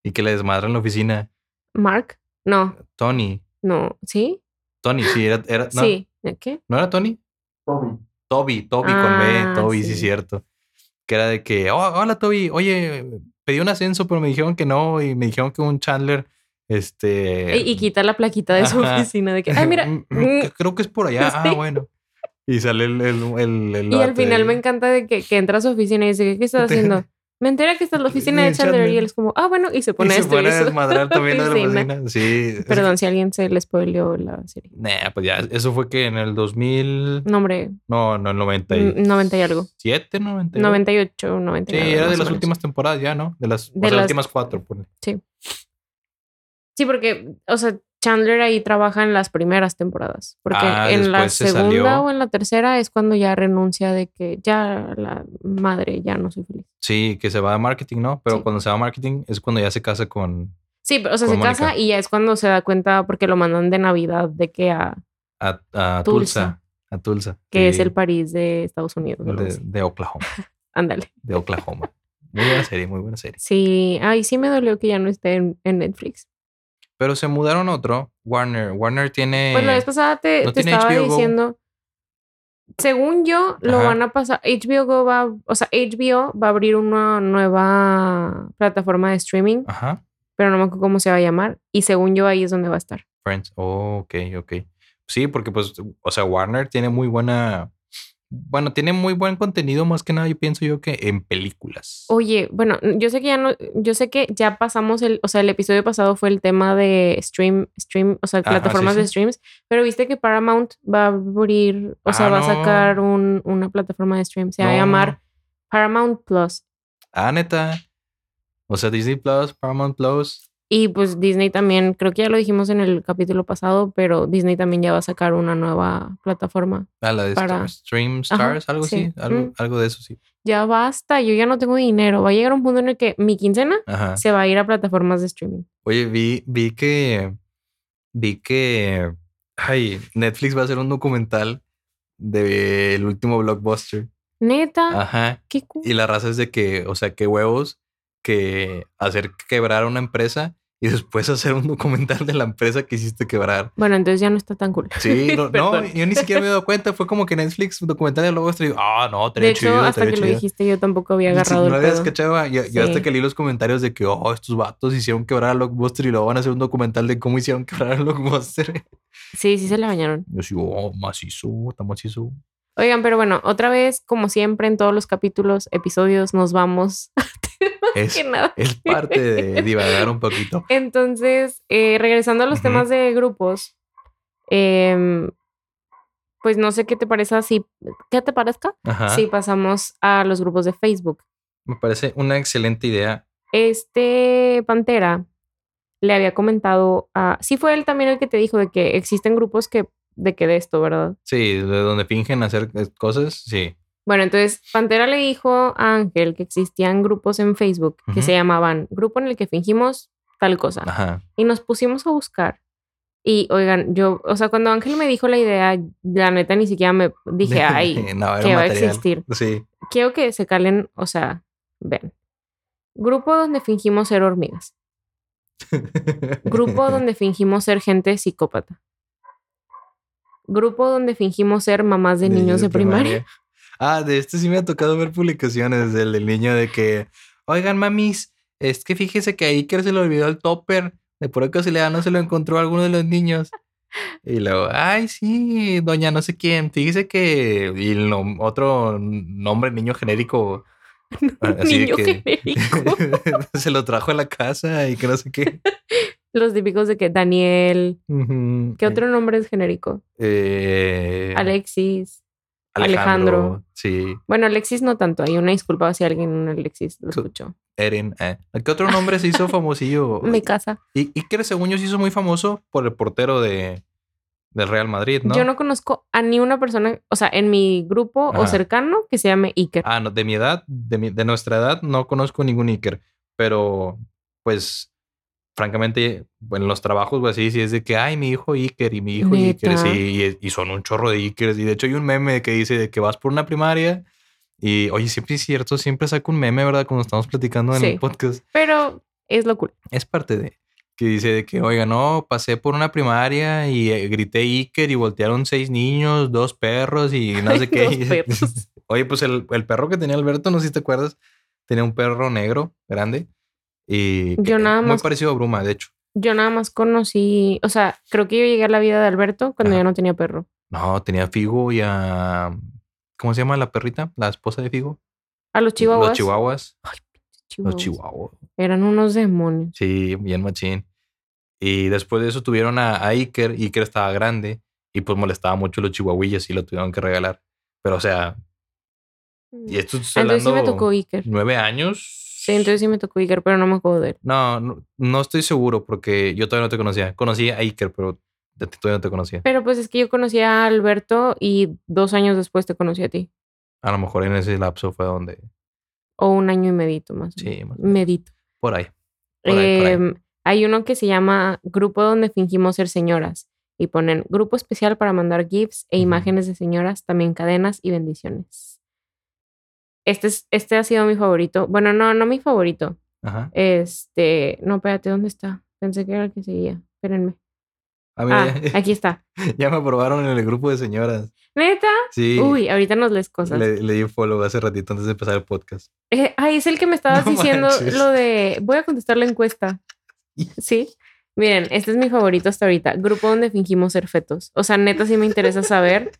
B: y que le desmadran la oficina.
A: Mark. No,
B: Tony.
A: no. ¿Sí?
B: Tony, sí, era. era no,
A: Sí. ¿De ¿Qué?
B: ¿No era Tony?
C: Toby.
B: Toby, Toby con
A: Ah,
B: B, Toby, sí,
A: sí.
B: cierto. Que era de que, "Oh, hola Toby, oye, pedí un ascenso, pero me dijeron que no, y me dijeron que un Chandler, este.
A: Y, y quita la plaquita de su
B: Ajá.
A: oficina de que, ay, mira.
B: Mm,
A: mm,
B: que Creo que es por allá. Ah,
A: Sí.
B: bueno. Y sale el. el, el, el
A: Y al final
B: de-
A: me encanta de que, que entra a su oficina y dice, ¿qué estás haciendo? Me entera que esta es la oficina de Chandler. Y él es como, ah, bueno, y se
B: Y
A: pone
B: se
A: esto.
B: pone
A: y
B: a
A: eso.
B: desmadrar también de la
A: oficina.
B: Sí. es
A: Perdón si alguien se le spoileó la serie.
B: Nah, pues ya, eso fue que en el 2000.
A: No, hombre,
B: No, no, el 97,
A: mm, 90 y algo.
B: 98.
A: 98, 90 y
B: Sí,
A: algo,
B: era de las últimas temporadas ya, ¿no? De las,
A: De
B: las
A: las-
B: últimas cuatro. ponle.
A: Sí, porque, o sea, Chandler ahí trabaja en las primeras temporadas. Porque
B: Ah,
A: en la
B: se
A: segunda
B: salió.
A: o en la tercera es cuando ya renuncia de que ya la madre, ya no soy feliz.
B: Sí, que se va a marketing, ¿no? Pero
A: Sí.
B: cuando se va a marketing es cuando ya se casa con
A: Sí, pero, o sea, se casa y ya es cuando se da cuenta porque lo mandan de Navidad de que a
B: a, a
A: Tulsa.
B: Tulsa. A Tulsa.
A: que es el París de Estados Unidos.
B: de, Oklahoma.
A: Ándale.
B: De Oklahoma. Muy buena serie, muy buena serie.
A: Sí, ay, sí me dolió que ya no esté en, en Netflix.
B: Pero se mudaron a otro. Warner. Warner tiene.
A: Pues la vez pasada te,
B: ¿no
A: te
B: tiene
A: estaba
B: HBO Go?
A: diciendo, según yo, lo van a pasar, HBO Go va, o sea, HBO va a abrir una nueva plataforma de streaming,
B: Ajá.
A: pero no me acuerdo cómo se va a llamar, y según yo ahí es donde va a estar.
B: Friends. Oh, ok, ok. Sí, porque pues, o sea, Warner tiene muy buena. Bueno, tiene muy buen contenido, más que nada, yo pienso yo que en películas.
A: Oye, bueno, yo sé que ya no, yo sé que ya pasamos el, o sea, el episodio pasado fue el tema de stream, stream, o sea,
B: Ajá, sí,
A: plataformas de streams, pero viste que Paramount va a abrir, o sea,
B: Ah,
A: va a sacar un, una plataforma de stream, se va a llamar. Paramount Plus.
B: Ah, neta. O sea, Disney Plus, Paramount Plus.
A: Y pues Disney también, creo que ya lo dijimos en el capítulo pasado, pero Disney también ya va a sacar una nueva plataforma.
B: Ah, la de
A: Para-
B: Stream
A: Ajá,
B: Stars, algo
A: sí.
B: así. Algo,
A: Mm.
B: algo de eso, sí.
A: Ya basta, yo ya no tengo dinero. Va a llegar un punto en el que mi quincena
B: Ajá.
A: se va a ir a plataformas de streaming.
B: Oye, vi, vi que. Vi que. Ay, Netflix va a hacer un documental del último blockbuster.
A: Neta,
B: Ajá.
A: qué cool.
B: Y la raza es de que, o sea, qué huevos que hacer quebrar una empresa y después hacer un documental de la empresa que hiciste quebrar.
A: Bueno, entonces ya no está tan cool.
B: Sí, no, no, yo ni siquiera me he dado cuenta. Fue como que Netflix, documental de y digo, ah, no,
A: De
B: estaría
A: hecho,
B: chido,
A: hasta que lo
B: chido.
A: dijiste, yo tampoco había
B: Sí,
A: agarrado
B: no
A: el
B: habías cachado. Yo, yo hasta
A: Sí.
B: que leí los comentarios de que, oh, estos vatos hicieron quebrar a Blockbuster y luego van a hacer un documental de cómo hicieron quebrar a Blockbuster.
A: Sí, sí se le bañaron.
B: Yo sí, oh, macizo, está macizo.
A: Oigan, pero bueno, otra vez, como siempre en todos los capítulos, episodios, nos vamos.
B: Es,
A: que nada.
B: es parte de divagar un poquito.
A: Entonces, eh, regresando a los temas de grupos, em, pues no sé qué te parece si, ¿qué te parezca?
B: Ajá.
A: Si pasamos a los grupos de Facebook.
B: Me parece una excelente idea.
A: Este Pantera le había comentado a, sí fue él también el que te dijo de que existen grupos que, de que de esto, ¿verdad?
B: Sí, de donde fingen hacer eh, cosas, sí.
A: Bueno, entonces Pantera le dijo a Ángel que existían grupos en Facebook que se llamaban Grupo en el que fingimos tal cosa.
B: Ajá.
A: Y nos pusimos a buscar. Y oigan, yo, o sea, cuando Ángel me dijo la idea, la neta ni siquiera me dije, ay,
B: no,
A: que va a existir.
B: Sí.
A: Quiero que se calen, o sea, ven. Grupo donde fingimos ser hormigas. Grupo donde fingimos ser gente psicópata. Grupo donde fingimos ser mamás de niños de primaria.
B: Ah, de este sí me ha tocado ver publicaciones del, del niño de que, oigan, mamis, es que fíjese que a Iker se le olvidó el topper. De pura casualidad no se lo encontró a alguno de los niños. Y luego, ay, sí, doña no sé quién. Fíjese que. Y el otro nombre, niño genérico. así
A: Niño
B: que-
A: genérico.
B: se lo trajo a la casa y que no sé qué.
A: Los típicos de que Daniel. ¿Qué otro nombre es genérico?
B: Eh,
A: Alexis.
B: Alejandro.
A: Alejandro.
B: Sí.
A: Bueno, Alexis no tanto. Hay una disculpa si alguien un Alexis lo escuchó.
B: Eren. eh. ¿Qué otro nombre se hizo famosillo?
A: Me casa.
B: Y, y que según yo se hizo muy famoso por el portero de, del Real Madrid, ¿no?
A: Yo no conozco a ni una persona, o sea, en mi grupo o
B: Ajá.
A: cercano que se llame Iker.
B: Ah, no, de mi edad, de, mi- de nuestra edad, no conozco ningún Iker. Pero, pues, francamente, en los trabajos o así, sí es de que, ay, mi hijo Iker y mi hijo Iker,
A: ¿Neta?
B: sí, y, y son un chorro de Ikers. Y de hecho hay un meme que dice de que vas por una primaria y, oye, siempre es cierto, siempre saco un meme, ¿verdad? Cuando estamos platicando en
A: Sí.
B: el podcast.
A: Pero Es lo cool.
B: Es parte de. Que dice de que, oiga, no, pasé por una primaria y eh, grité Iker y voltearon seis niños, dos perros y no sé qué. Oye, pues el, el perro que tenía Alberto, no sé si te acuerdas, tenía un perro negro grande y
A: Yo nada
B: muy
A: más-
B: parecido a Bruma, de hecho.
A: Yo nada más conocí, o sea, creo que yo llegué a la vida de Alberto cuando
B: Ajá.
A: ya no tenía perro.
B: No, tenía a Figo y a. ¿Cómo se llama la perrita? La esposa de Figo.
A: A los chihuahuas.
B: Los chihuahuas. Los
A: chihuahuas.
B: chihuahuas.
A: Eran unos demonios.
B: Sí, bien machín. Y después de eso tuvieron a, a Iker. Iker estaba grande y pues molestaba mucho a los chihuahuillas y lo tuvieron que regalar. Pero o sea, y esto es
A: Ah, Entonces sí me
B: hablando
A: tocó Iker.
B: nueve años.
A: Sí, entonces sí me tocó Iker, pero no me acuerdo de él.
B: No, no, no estoy seguro porque yo todavía no te conocía. Conocí a Iker, pero de ti todavía no te conocía.
A: Pero pues es que yo conocí a Alberto y dos años después te conocí a ti.
B: A lo mejor en ese lapso fue donde.
A: O un año y medito más.
B: Sí, más.
A: Medito.
B: Por ahí. Por ahí, por ahí.
A: Em, hay uno que se llama Grupo donde fingimos ser señoras. Y ponen grupo especial para mandar GIFs e imágenes de señoras, también cadenas y bendiciones. Este, es, este ha sido mi favorito. Bueno, no, no mi favorito.
B: Ajá.
A: Este, no, espérate, ¿dónde está? Pensé que era el que seguía. Espérenme.
B: Ah, mira,
A: Ah,
B: ya,
A: aquí está.
B: ya me aprobaron en el grupo de señoras.
A: ¿Neta?
B: Sí.
A: Uy, ahorita nos lees cosas.
B: Le, le di follow hace ratito antes de empezar el podcast.
A: Eh, ay, es el que me estabas
B: No
A: diciendo
B: manches.
A: lo de. Voy a contestar la encuesta. Sí. Miren, este es mi favorito hasta ahorita. Grupo donde fingimos ser fetos. O sea, neta, sí me interesa saber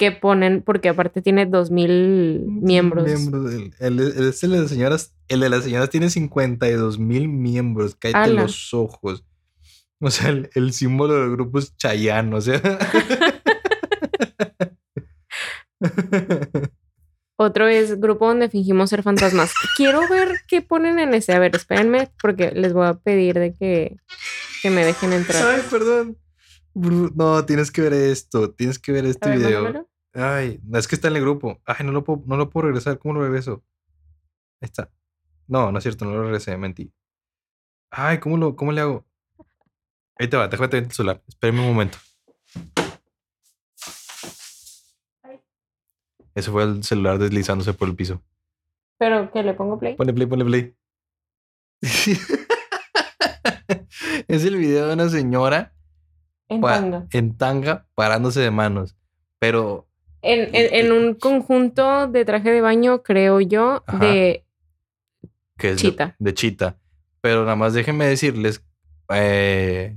A: qué ponen, porque aparte tiene dos mil miembros.
B: Miembros. El, el- el- este de las señoras, el de las señoras tiene 52 mil miembros. Cállate
A: ¡Hala!
B: los ojos. O sea, el, el símbolo del grupo es Chayanne, o sea.
A: Otro es grupo donde fingimos ser fantasmas. Quiero ver qué ponen en ese. A ver, espérenme, porque les voy a pedir de que, que me dejen entrar.
B: Ay, perdón. No, tienes que ver esto. Tienes que ver este
A: ver,
B: video.
A: mándamelo.
B: Ay, es que está en el grupo. Ay, no lo puedo, no lo puedo regresar. ¿Cómo lo regreso? Ahí está. No, no es cierto, no lo regresé, mentí. Ay, ¿cómo, lo, cómo le hago? Ahí te va, déjame ver el celular. Espérame un momento. Ese fue el celular deslizándose por el piso.
A: Pero que le pongo play.
B: Ponle play, ponle play. es el video de una señora
A: En tanga.
B: en tanga parándose de manos. Pero
A: En, en- en un conjunto de traje de baño, creo yo,
B: Ajá.
A: de
B: que es de-
A: Chita.
B: De, chita. Pero nada más déjenme decirles eh,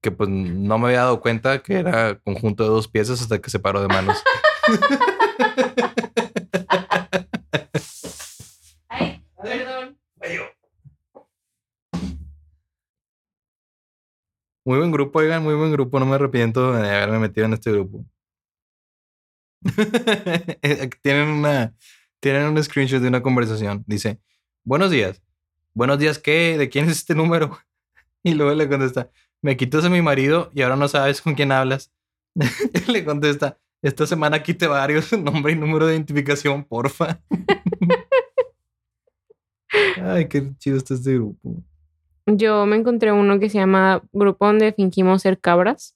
B: que pues no me había dado cuenta que era conjunto de dos piezas hasta que se paró de manos.
A: Ay, perdón.
B: Muy buen grupo, oigan, muy buen grupo. No me arrepiento de haberme metido en este grupo. tienen una tienen un screenshot de una conversación. Dice, buenos días. Buenos días, ¿qué? ¿De quién es este número? Y luego le contesta, me quitas a mi marido y ahora no sabes con quién hablas. Le contesta, esta semana quité varios, nombre y número de identificación, porfa. Ay, qué chido está este grupo.
A: Yo me encontré uno que se llama Grupo donde fingimos ser cabras.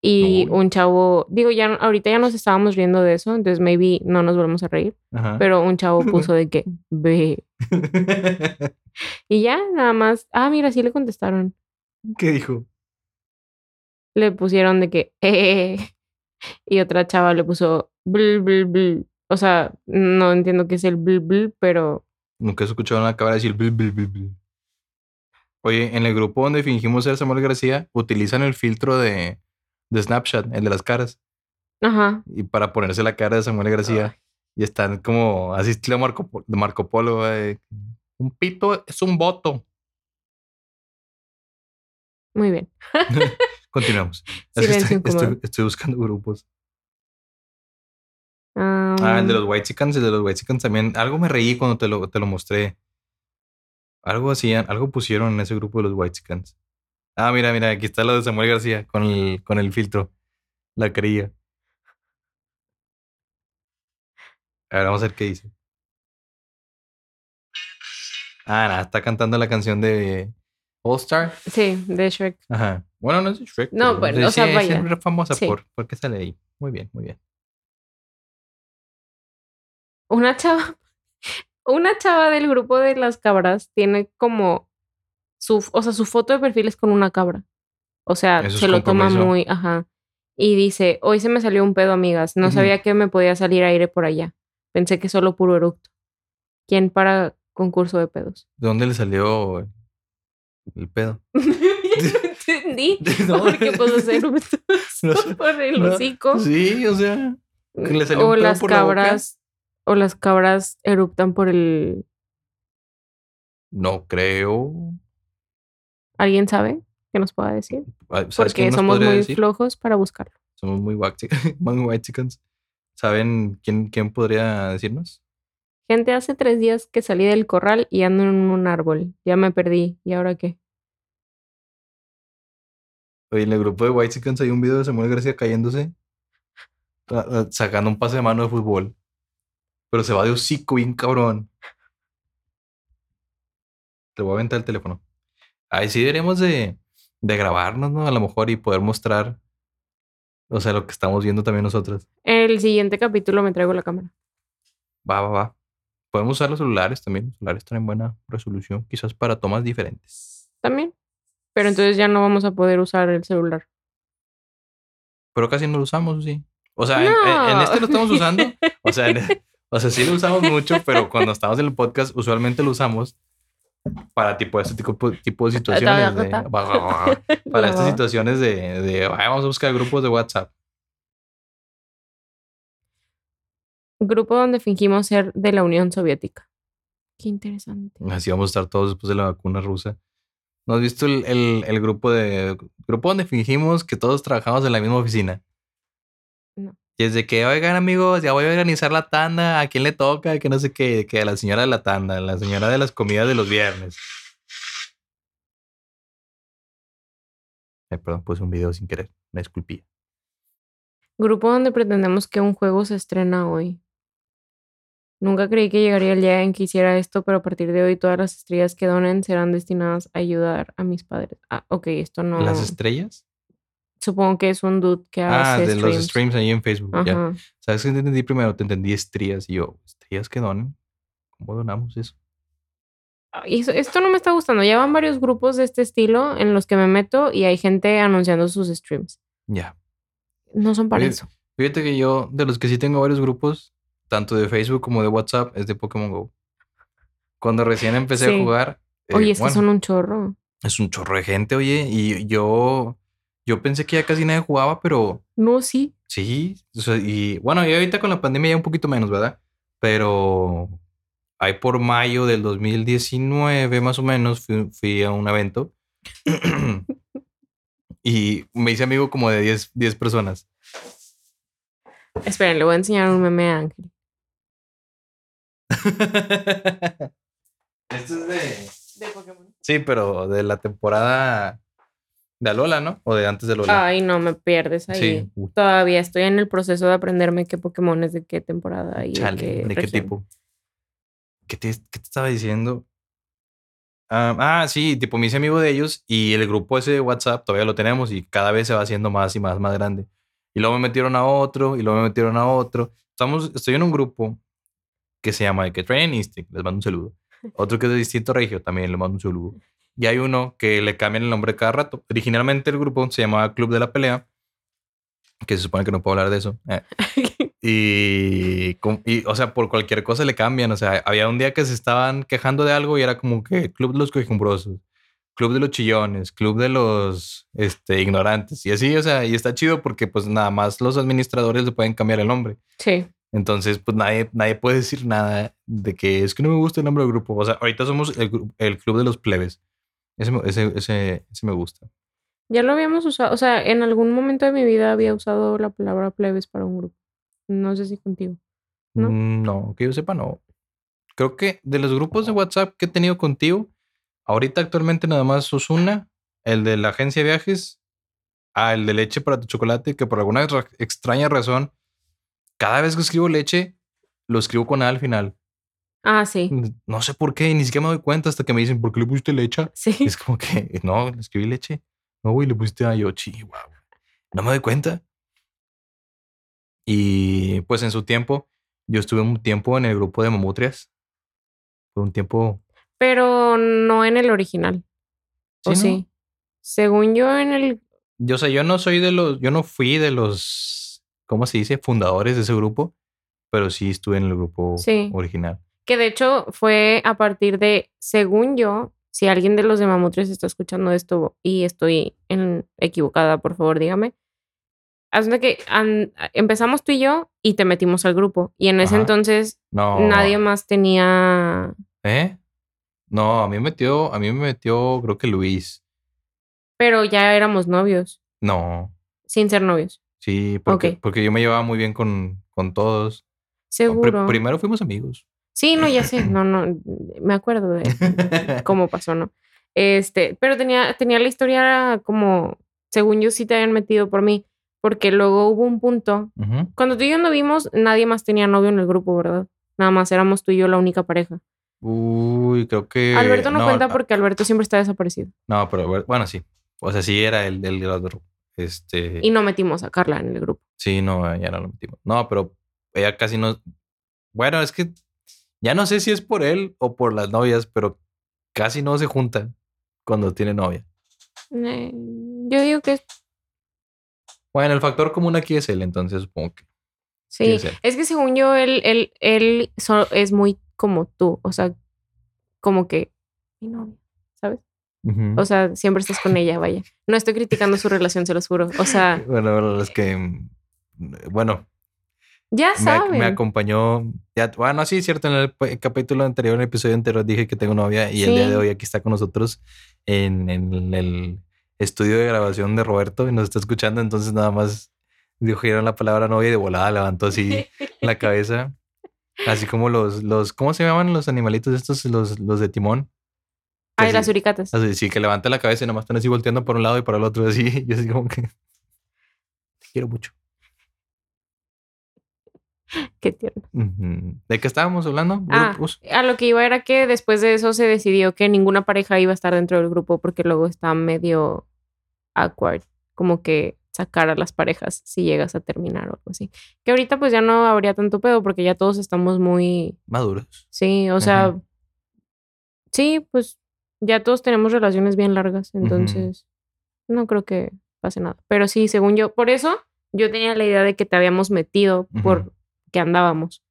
A: Y un chavo, digo, ya ahorita ya nos estábamos riendo de eso, entonces maybe no nos volvemos a reír,
B: Ajá.
A: pero un chavo puso de que ve. Y ya, nada más. Ah, mira, sí le contestaron.
B: ¿Qué dijo?
A: Le pusieron de que eh, y otra chava le puso bl, bl, bl. O sea, no entiendo qué es el bl, bl, pero
B: Nunca he escuchado una cabra decir bl, bl, bl, bl. Oye, en el grupo donde fingimos ser Samuel García, utilizan el filtro de, de Snapchat, el de las caras,
A: ajá.
B: y para ponerse la cara de Samuel García. Y están como así estilo Marco, de Marco Polo. Un pito es un voto.
A: Muy bien.
B: Continuamos. Estoy,
A: incómodo.
B: estoy- estoy buscando grupos.
A: Ah,
B: Ah, el de los White Chickens, el de los White Chickens también. Algo me reí cuando te lo, te lo mostré. Algo hacían, algo pusieron en ese grupo de los White Chickens. Ah, mira, mira, aquí está lo de Samuel García con el, con el filtro. La creía. A ver, vamos a ver qué dice. Ah, nada, está cantando la canción de All Star.
A: Sí, de Shrek.
B: Ajá. Bueno, no es de Shrek.
A: No,
B: pero
A: bueno, o sea,
B: sí,
A: vaya.
B: Es famosa
A: Sí.
B: por, porque sale ahí. Muy bien, muy bien.
A: Una chava, una chava del grupo de las cabras tiene como su, o sea, su foto de perfil es con una cabra. O sea,
B: Eso
A: se lo toma muy, ajá. Y dice, hoy se me salió un pedo, amigas. No sabía que me podía salir aire por allá. Pensé que solo puro eructo. ¿Quién para concurso de pedos?
B: ¿De dónde le salió el pedo?
A: Entendí.
B: No,
A: Porque eructos
B: No
A: por el
B: no.
A: hocico.
B: Sí, o sea, que le salió un
A: o
B: pedo
A: las
B: por la boca.
A: cabras, o las cabras eruptan por el.
B: no creo.
A: ¿Alguien sabe? Que nos pueda decir.
B: Ah, ¿Sabes
A: Porque somos muy
B: decir?
A: flojos para buscarlo.
B: Somos muy white, muy white chickens. ¿Saben quién, quién podría decirnos?
A: Gente, hace tres días que salí del corral y ando en un árbol. Ya me perdí. ¿Y ahora qué?
B: Oye, en el grupo de White Chickens hay un video de Samuel García cayéndose, ah, ah, sacando un pase de mano de fútbol. Pero se va de hocico bien cabrón. Te voy a aventar el teléfono. Ahí sí deberíamos de, de grabarnos, ¿no? A lo mejor y poder mostrar, o sea, lo que estamos viendo también nosotros.
A: El siguiente capítulo me traigo la cámara.
B: Va, va, va. Podemos usar los celulares también. Los celulares tienen buena resolución, quizás para tomas diferentes.
A: También. Pero entonces ya no vamos a poder usar el celular.
B: Pero casi no lo usamos, sí. O sea, en, en- en este lo estamos usando. O sea, en- o sea, sí lo usamos mucho, pero cuando estamos en el podcast, usualmente lo usamos para tipo este tipo, tipo de situaciones. de- para estas situaciones de, de "Ay, vamos a buscar grupos de WhatsApp.
A: Grupo donde fingimos ser de la Unión Soviética. Qué interesante.
B: Así vamos a estar todos después de la vacuna rusa. ¿No has visto el, el- el grupo de grupo donde fingimos que todos trabajamos en la misma oficina? Y es de que, oigan amigos, ya voy a organizar la tanda, ¿a quién le toca? Que no sé qué, que a la señora de la tanda, la señora de las comidas de los viernes. Ay, perdón, puse un video sin querer, me disculpía.
A: Grupo donde pretendemos que un juego se estrena hoy. Nunca creí que llegaría el día en que hiciera esto, pero a partir de hoy todas las estrellas que donen serán destinadas a ayudar a mis padres. Ah, ok, esto no.
B: ¿Las estrellas?
A: Supongo que es un dude que
B: Ah,
A: hace
B: de los
A: streams.
B: ahí en Facebook. ya. ¿Sabes qué te entendí primero? Te entendí estrías y yo, ¿estrías que donen? ¿Cómo donamos eso?
A: Eso- esto no me está gustando. Ya van varios grupos de este estilo en los que me meto y hay gente anunciando sus streams.
B: Ya.
A: No son para
B: Oye,
A: eso.
B: Fíjate que yo, de los que sí tengo varios grupos, tanto de Facebook como de WhatsApp, es de Pokémon Go. Cuando recién empecé
A: Sí.
B: a jugar, eh,
A: Oye, es que
B: bueno,
A: son un chorro.
B: es un chorro de gente, oye, y yo, yo pensé que ya casi nadie jugaba, pero
A: No, sí.
B: sí, o sea, y bueno, y ahorita con la pandemia ya un poquito menos, ¿verdad? Pero ahí por mayo del 2019, más o menos, fui, fui a un evento y me hice amigo como de 10, 10 personas.
A: Esperen, le voy a enseñar un meme a Ángel.
B: Esto es de.
A: De Pokémon.
B: Sí, pero de la temporada de Alola, ¿no? O de antes de Alola.
A: Ay, no, me pierdes ahí.
B: sí. Uh,
A: Todavía estoy en el proceso de aprenderme qué Pokémon es de qué temporada y
B: chale,
A: de qué,
B: ¿de tipo? ¿Qué te, qué te estaba diciendo? Ah, ah, sí, tipo me hice amigo de ellos y el grupo ese de WhatsApp todavía lo tenemos y cada vez se va haciendo más y más, más grande. Y luego me metieron a otro y luego me metieron a otro. Estamos, estoy en un grupo que se llama que Train Instinct, les mando un saludo. Otro que es de distinto regio, también les mando un saludo. Y hay uno que le cambian el nombre cada rato. Originalmente el grupo se llamaba Club de la Pelea, que se supone que no puedo hablar de eso. eh. Y, y, o sea, por cualquier cosa le cambian. O sea, había un día que se estaban quejando de algo y era como que Club de los Quejumbrosos, Club de los Chillones, Club de los este, Ignorantes. Y así, o sea, y está chido porque pues nada más los administradores le pueden cambiar el nombre.
A: Sí.
B: Entonces, pues nadie, nadie puede decir nada de que es que no me gusta el nombre del grupo. O sea, ahorita somos el, el Club de los Plebes. Ese, me- ese, ese, ese me gusta.
A: Ya lo habíamos usado. O sea, en algún momento de mi vida había usado la palabra plebes para un grupo. No sé si contigo. ¿No?
B: Mm, No, que yo sepa, no. Creo que de los grupos de WhatsApp que he tenido contigo, ahorita actualmente nada más Osuna, el de la agencia de viajes, ah, el de leche para tu chocolate, que por alguna ra- extraña razón, cada vez que escribo leche, lo escribo con A al final.
A: Ah, sí.
B: No sé por qué, ni siquiera me doy cuenta hasta que me dicen, ¿por qué le pusiste leche?
A: Sí.
B: Y es como que, no, le escribí leche. No, güey, le pusiste a yo, chihuahua. No me doy cuenta. Y pues en su tiempo, yo estuve un tiempo en el grupo de Mamutrias. Por un tiempo,
A: Pero no en el original. ¿O
B: ¿no?
A: sí? Según yo en el...
B: Yo sé, yo no soy de los, yo no fui de los, ¿cómo se dice? Fundadores de ese grupo, pero sí estuve en el grupo
A: Sí.
B: original.
A: Que de hecho fue a partir de, según yo, si alguien de los de Mamutres está escuchando esto y estoy en- equivocada, por favor, dígame. Haz de que an- empezamos tú y yo y te metimos al grupo. Y en ese
B: Ajá.
A: entonces
B: No.
A: nadie más tenía...
B: ¿Eh? No, a mí me metió, a mí me metió, creo que Luis.
A: Pero ya éramos novios,
B: No,
A: sin ser novios.
B: sí, porque, porque yo me llevaba muy bien con, con todos.
A: Seguro.
B: primero fuimos amigos.
A: Sí, no, ya sé. No, no. Me acuerdo de cómo pasó, ¿no? Este, pero tenía, tenía la historia como, según yo sí te habían metido por mí, porque luego hubo un punto, cuando tú y yo no vimos, nadie más tenía novio en el grupo, ¿verdad? Nada más éramos tú y yo la única pareja.
B: Uy, creo que.
A: Alberto no, cuenta porque Alberto siempre está desaparecido.
B: No, pero bueno, sí. O sea, sí era el del otro. Este.
A: Y no metimos a Carla en el grupo.
B: Sí, no, ya no lo metimos. No, pero ella casi no. Bueno, es que ya no sé si es por él o por las novias, pero casi no se juntan cuando tiene novia.
A: Eh, yo digo que
B: Bueno, el factor común aquí es él, entonces supongo que.
A: sí. Es que según yo, él, él, él so- es muy como tú. O sea, como que mi novia, ¿sabes? O sea, siempre estás con ella, vaya. No estoy criticando su relación, se los juro. O sea,
B: bueno, bueno, es que. mm, Bueno,
A: ya saben.
B: me acompañó. Ya, bueno, sí, cierto. En el p- capítulo anterior, en el episodio anterior, dije que tengo novia y el día de hoy aquí está con nosotros en, en el estudio de grabación de Roberto y nos está escuchando. Entonces, nada más dijeron la palabra novia y de volada levantó así la cabeza. Así como los, los, ¿cómo se llaman los animalitos estos? Los, los de timón.
A: Ay, las
B: así-
A: suricatas.
B: Así, sí, que levanta la cabeza y nomás están así volteando por un lado y para el otro, así. Y así como que. Te quiero mucho.
A: Qué tierno.
B: ¿De qué estábamos hablando?
A: Ah,
B: Grupos.
A: a lo que iba era que después de eso se decidió que ninguna pareja iba a estar dentro del grupo porque luego está medio awkward, como que sacar a las parejas si llegas a terminar o algo así. Que ahorita pues ya no habría tanto pedo porque ya todos estamos muy,
B: Maduros.
A: sí, o sea,
B: Ajá.
A: sí, pues ya todos tenemos relaciones bien largas, entonces no creo que pase nada. Pero sí, según yo, por eso yo tenía la idea de que te habíamos metido por que andábamos.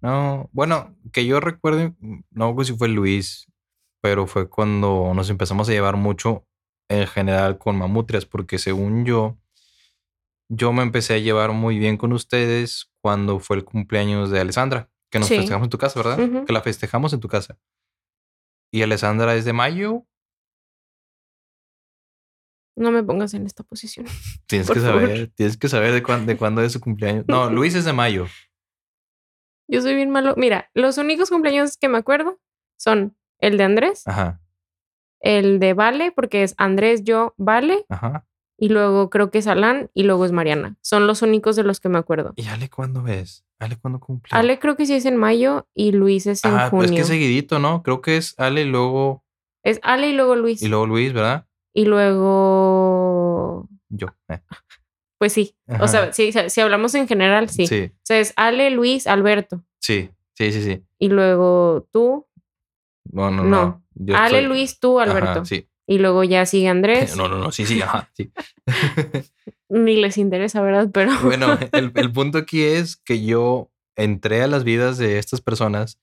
B: No, bueno, que yo recuerde, no sé si fue Luis, pero fue cuando nos empezamos a llevar mucho en general con Mamutrias, porque según yo, yo me empecé a llevar muy bien con ustedes cuando fue el cumpleaños de Alessandra, que nos
A: Sí.
B: festejamos en tu casa, ¿verdad? Que la festejamos en tu casa. Y Alessandra es de mayo.
A: No me pongas en esta posición.
B: Tienes
A: Por
B: que
A: favor.
B: saber, tienes que saber de, cuán- de cuándo es su cumpleaños. No, Luis es de mayo.
A: Yo soy bien malo. Mira, los únicos cumpleaños que me acuerdo son el de Andrés,
B: Ajá,
A: el de Vale, porque es Andrés, yo, Vale,
B: ajá.
A: y luego creo que es Alan y luego es Mariana. Son los únicos de los que me acuerdo.
B: ¿Y Ale cuándo es? ¿Ale cuándo cumple?
A: Ale creo que sí es en mayo y Luis es en
B: Ah,
A: junio.
B: pues que seguidito, ¿no? Creo que es Ale y luego,
A: Es Ale y luego Luis.
B: y luego Luis, ¿verdad?
A: Y luego...
B: Yo. eh.
A: Pues sí.
B: Ajá.
A: O sea, si, si hablamos en general, sí.
B: Sí,
A: O sea, es Ale, Luis, Alberto.
B: sí, sí, sí, sí.
A: Y luego tú.
B: No, no, no.
A: No. Ale,
B: soy-
A: Luis, tú,
B: Ajá,
A: Alberto.
B: sí.
A: Y luego ya sigue Andrés.
B: No, no, no, sí, sí, ajá, sí.
A: Ni les interesa, ¿verdad? Pero...
B: bueno, el, el punto aquí es que yo entré a las vidas de estas personas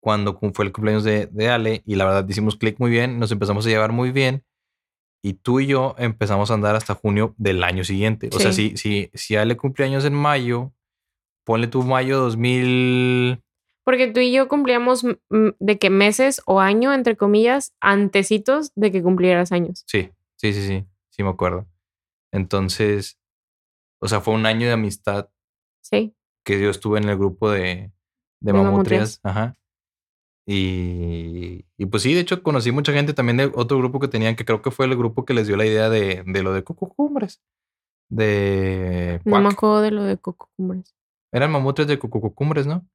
B: cuando fue el cumpleaños de, de Ale y la verdad hicimos clic muy bien, nos empezamos a llevar muy bien y tú y yo empezamos a andar hasta junio del año siguiente. O sea, si, si, si Ale cumpleaños en mayo, ponle tu mayo 2000...
A: Porque tú y yo cumplíamos de que meses o año, entre comillas, antecitos de que cumplieras años.
B: Sí, sí, sí, sí, sí me acuerdo. Entonces, o sea, fue un año de amistad
A: Sí.
B: que yo estuve en el grupo de, de,
A: De
B: mamutrias. Ajá. Y, y pues sí, de hecho conocí mucha gente también de otro grupo que tenían, que creo que fue el grupo que les dio la idea de, de lo de Cucucumbres. De...
A: No me acuerdo de lo de Coco Cumbres.
B: Eran mamutrias de Cucucumbres, ¿no?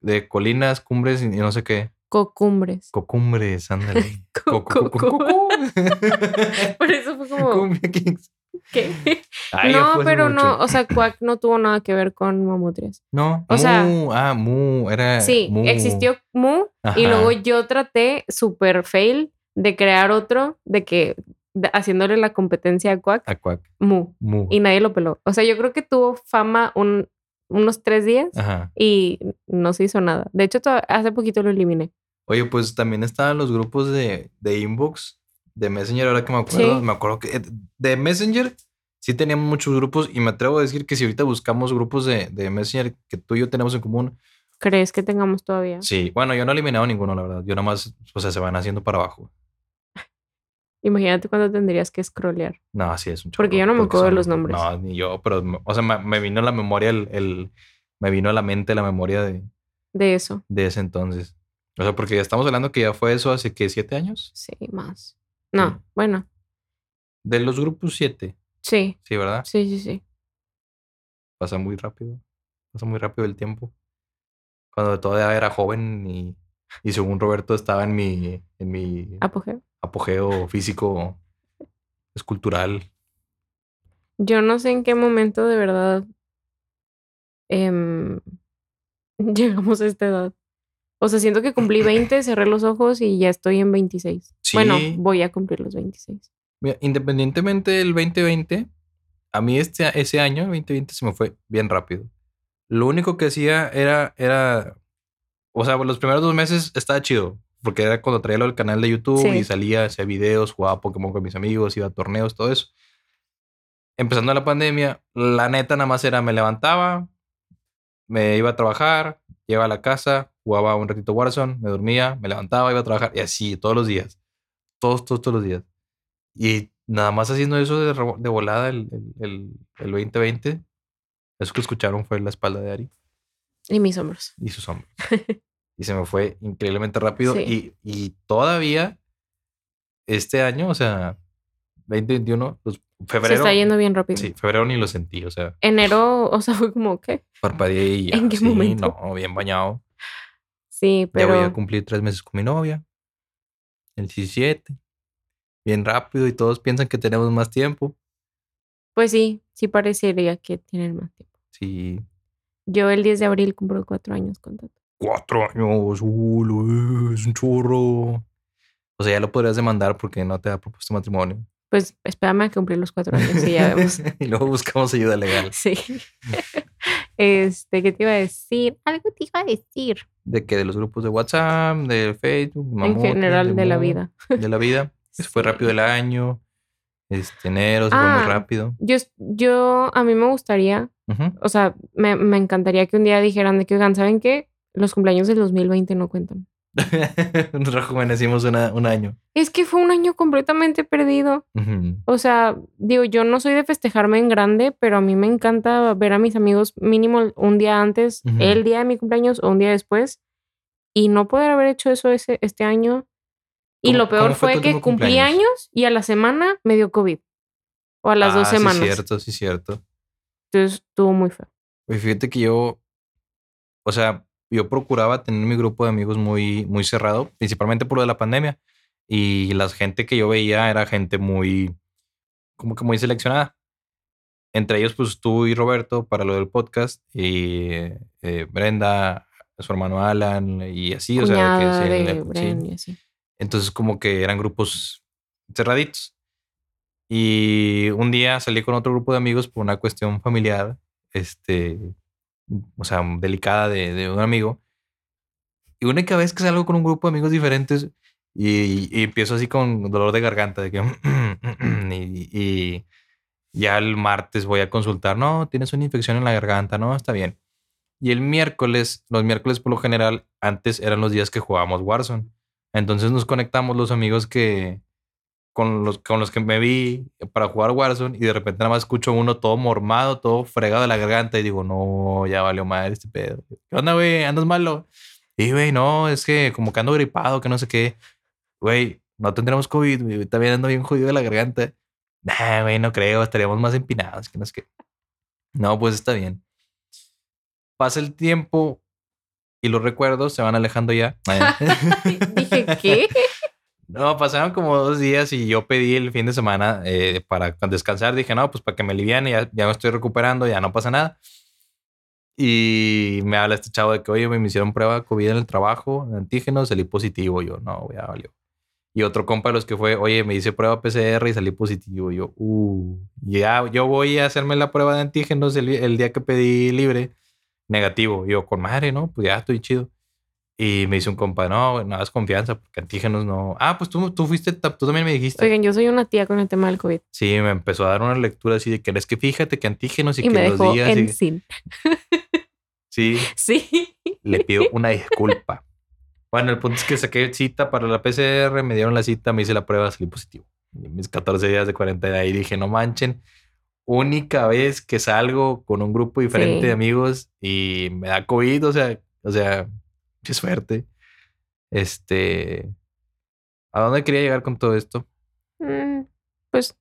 B: De colinas, cumbres y no sé qué.
A: Cocumbres.
B: Cocumbres, ándale.
A: Co-
B: Cocu-
A: co-
B: cucu-
A: co-
B: cucu.
A: Por eso fue como,
B: Cumbia Kings.
A: ¿Qué?
B: Ay,
A: no, pero
B: mucho.
A: no, o sea, Quack no tuvo nada que ver con Mamutrias.
B: No,
A: o sea-
B: ah, Mu, era
A: Sí,
B: Mu.
A: existió Mu y luego yo traté super fail de crear otro, de que de- haciéndole la competencia a Quack,
B: A Quack.
A: Mu,
B: Mu.
A: y nadie lo peló. O sea, yo creo que tuvo fama un- unos tres días
B: Ajá.
A: y no se hizo nada. De hecho, hace poquito lo eliminé.
B: Oye, pues también estaban los grupos de, de inbox, de Messenger, ahora que me acuerdo.
A: Sí.
B: Me acuerdo que eh, de Messenger sí teníamos muchos grupos y me atrevo a decir que si ahorita buscamos grupos de, de Messenger que tú y yo tenemos en común,
A: ¿Crees que tengamos todavía?
B: sí. Bueno, yo no he eliminado ninguno, la verdad. Yo nada más, o sea, se van haciendo para abajo.
A: Imagínate cuándo tendrías que scrollear.
B: No, así es un
A: Porque
B: chorro,
A: yo no me acuerdo de los nombres.
B: No, ni yo, pero, o sea, me, me vino a la memoria el, el- me vino a la mente la memoria de,
A: De eso.
B: de ese entonces. O sea, porque ya estamos hablando que ya fue eso hace que siete años.
A: Sí, más. No, bueno.
B: De los grupos siete,
A: Sí,
B: sí, ¿verdad?
A: sí, sí, sí.
B: Pasa muy rápido. Pasa muy rápido el tiempo. Cuando todavía era joven y, y según Roberto estaba en mi, en mi
A: Apogeo.
B: apogeo físico, escultural.
A: Yo no sé en qué momento de verdad em, llegamos a esta edad. O sea, siento que cumplí 20, cerré los ojos y ya estoy en 26. Bueno,
B: Sí.
A: voy a cumplir los 26.
B: Mira, independientemente del 2020, a mí este, ese año, 2020, se me fue bien rápido. Lo único que hacía era, era, o sea, los primeros dos meses estaba chido, porque era cuando traía lo del canal de YouTube
A: Sí.
B: y salía, hacía videos, jugaba Pokémon con mis amigos, iba a torneos, todo eso. Empezando la pandemia, la neta nada más era me levantaba, me iba a trabajar, llegaba a la casa, jugaba un ratito Warzone, me dormía, me levantaba, iba a trabajar y así todos los días. Todos, todos, todos los días. Y nada más haciendo eso de, de volada el, el, el, el 2020, eso que escucharon fue la espalda de Ari
A: Y mis hombros.
B: y sus hombros. y se me fue increíblemente rápido.
A: Sí.
B: Y, y todavía este año, o sea, 2021, los, febrero.
A: Se está yendo bien rápido.
B: Sí, febrero ni lo sentí, o sea,
A: Enero, o sea, fue como, ¿qué?
B: parpadeé y ya.
A: ¿En qué
B: sí,
A: momento?
B: No, bien bañado.
A: Sí,
B: Ya voy a cumplir tres meses con mi novia. El 17. Bien rápido y todos piensan que tenemos más tiempo.
A: pues sí, sí parecería que tienen más tiempo.
B: Sí.
A: Yo el 10 de abril cumplo cuatro años con Tato.
B: Cuatro años. uh, es un chorro. O sea, ya lo podrías demandar porque no te ha propuesto matrimonio.
A: Pues espérame a cumplir los cuatro años y ya vemos.
B: y luego buscamos ayuda legal.
A: Sí. Este, ¿qué te iba a decir? Algo te iba a decir.
B: De que de los grupos de WhatsApp, de Facebook,
A: en general de la vida.
B: De la vida. Se fue rápido el año. Este enero se fue muy
A: Ah.
B: rápido.
A: Yo, yo, a mí me gustaría, o sea, me, me encantaría que un día dijeran de que, oigan, ¿saben qué? Los cumpleaños del 2020 no cuentan.
B: Rejuvenecimos una- un año.
A: Es que fue un año completamente perdido.
B: Ujú.
A: O sea, digo, yo no soy de festejarme en grande, pero a mí me encanta ver a mis amigos mínimo un día antes, el día de mi cumpleaños o un día después, y no poder haber hecho eso ese, este año. Y
B: ¿Cómo-
A: lo peor
B: fue
A: que cumplí años y a la semana me dio COVID. O a las dos
B: Ah, sí,
A: semanas.
B: cierto, sí, cierto.
A: Entonces estuvo muy feo.
B: Fíjate que yo, o sea, yo procuraba tener mi grupo de amigos muy, muy cerrado, principalmente por lo de la pandemia. Y la gente que yo veía era gente muy, como que muy seleccionada. Entre ellos, pues tú y Roberto para lo del podcast, y eh, Brenda, su hermano Alan, y así, o sea,
A: Cuñada
B: que sí,
A: de
B: la- sí.
A: Así.
B: Entonces, como que eran grupos cerraditos. Y un día salí con otro grupo de amigos por una cuestión familiar, este, o sea, delicada de, un amigo. Y única vez que salgo con un grupo de amigos diferentes y, y empiezo así con dolor de garganta, de que, y, y ya el martes voy a consultar, no, tienes una infección en la garganta, no, está bien. Y el miércoles, los miércoles por lo general, antes eran los días que jugábamos Warzone. Entonces nos conectamos los amigos que con los, con los que me vi para jugar Warzone y de repente nada más escucho uno todo mormado, todo fregado de la garganta y digo, no, ya valió madre este pedo. ¿Qué onda, güey? ¿Andas malo? Y, güey, no, es que como que ando gripado, que no sé qué. Güey, no tendremos COVID, güey. También ando bien jodido de la garganta. Nah, güey, no creo, estaríamos más empinados, que no sé qué. No, pues está bien. Pasa el tiempo y los recuerdos se van alejando ya.
A: Dije, ¿qué?
B: No, pasaron como dos días y yo pedí el fin de semana eh, para descansar. Dije, no, pues para que me aliviane, ya, ya me estoy recuperando, ya no pasa nada. Y me habla este chavo de que, oye, me hicieron prueba de COVID en el trabajo, antígenos, salí positivo. Yo, no, ya valió. Y otro compa de los que fue, oye, me hice prueba PCR y salí positivo. Yo, uh, ya, yo voy a hacerme la prueba de antígenos el, día que pedí libre, negativo. Yo, con madre, ¿no? Pues ya estoy chido. Y me dice un compa, no, no das confianza porque antígenos no. Ah, pues tú, tú fuiste, tú también me dijiste.
A: Oigan, yo soy una tía con el tema del COVID.
B: Sí, me empezó a dar una lectura así de que es que fíjate que antígenos y,
A: Y
B: que
A: me
B: los
A: dejó
B: días.
A: en
B: y-
A: sin.
B: Sí,
A: Sí.
B: le pido una disculpa. Bueno, el punto es que saqué cita para la PCR, me dieron la cita, me hice la prueba, salí positivo. Y mis 14 días de cuarentena ahí dije, no manchen, única vez que salgo con un grupo diferente
A: Sí.
B: de amigos y me da COVID, o sea, o sea, qué suerte. Este, ¿a dónde quería llegar con todo esto?
A: Mm, Pues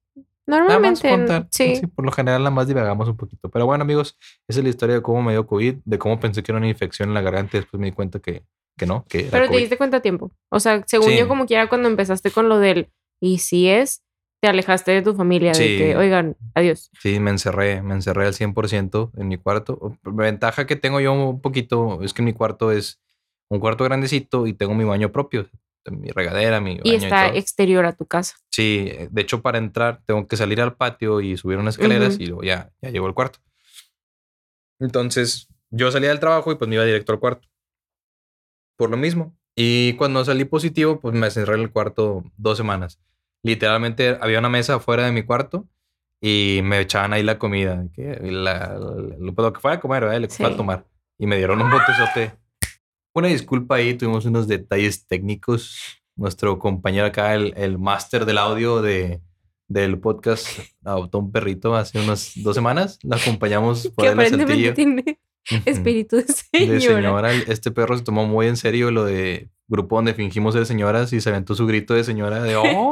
B: Nada más
A: normalmente.
B: contar.
A: Sí.
B: Sí, por lo general nada más divagamos un poquito. Pero bueno, amigos, esa es la historia de cómo me dio COVID, de cómo pensé que era una infección en la garganta y después me di cuenta que, que no, que era
A: Pero te diste cuenta a tiempo. O sea, según
B: Sí.
A: yo, como quiera, cuando empezaste con lo del y si es, te alejaste de tu familia, de
B: Sí.
A: que, oigan, adiós.
B: Sí, me encerré, me encerré al 100% en mi cuarto. O- Ventaja que tengo yo un poquito es que mi cuarto es un cuarto grandecito y tengo mi baño propio, mi regadera, mi baño
A: Y
B: y,
A: está
B: todo.
A: exterior a tu casa.
B: Sí, eh, de hecho para entrar tengo que salir al patio y subir unas escaleras y luego ya, ya llegó al cuarto. Entonces yo salía del trabajo y pues me iba directo al cuarto. Por lo mismo. Y cuando salí positivo, pues me encerré en el cuarto dos semanas. Literalmente había una mesa afuera de mi cuarto y me echaban ahí la comida. que la- la- lo, que fuera a comer, que fuera
A: Sí.
B: a tomar. Y me dieron un botezote. Una disculpa ahí, tuvimos unos detalles técnicos. Nuestro compañero acá, el, el máster del audio de, del podcast, adoptó un perrito hace unas dos semanas. La acompañamos por
A: Que
B: el
A: aparentemente tiene espíritu de señora.
B: De señora. Este perro se tomó muy en serio lo de grupo donde fingimos ser señoras y se aventó su grito de señora de ¡Oh!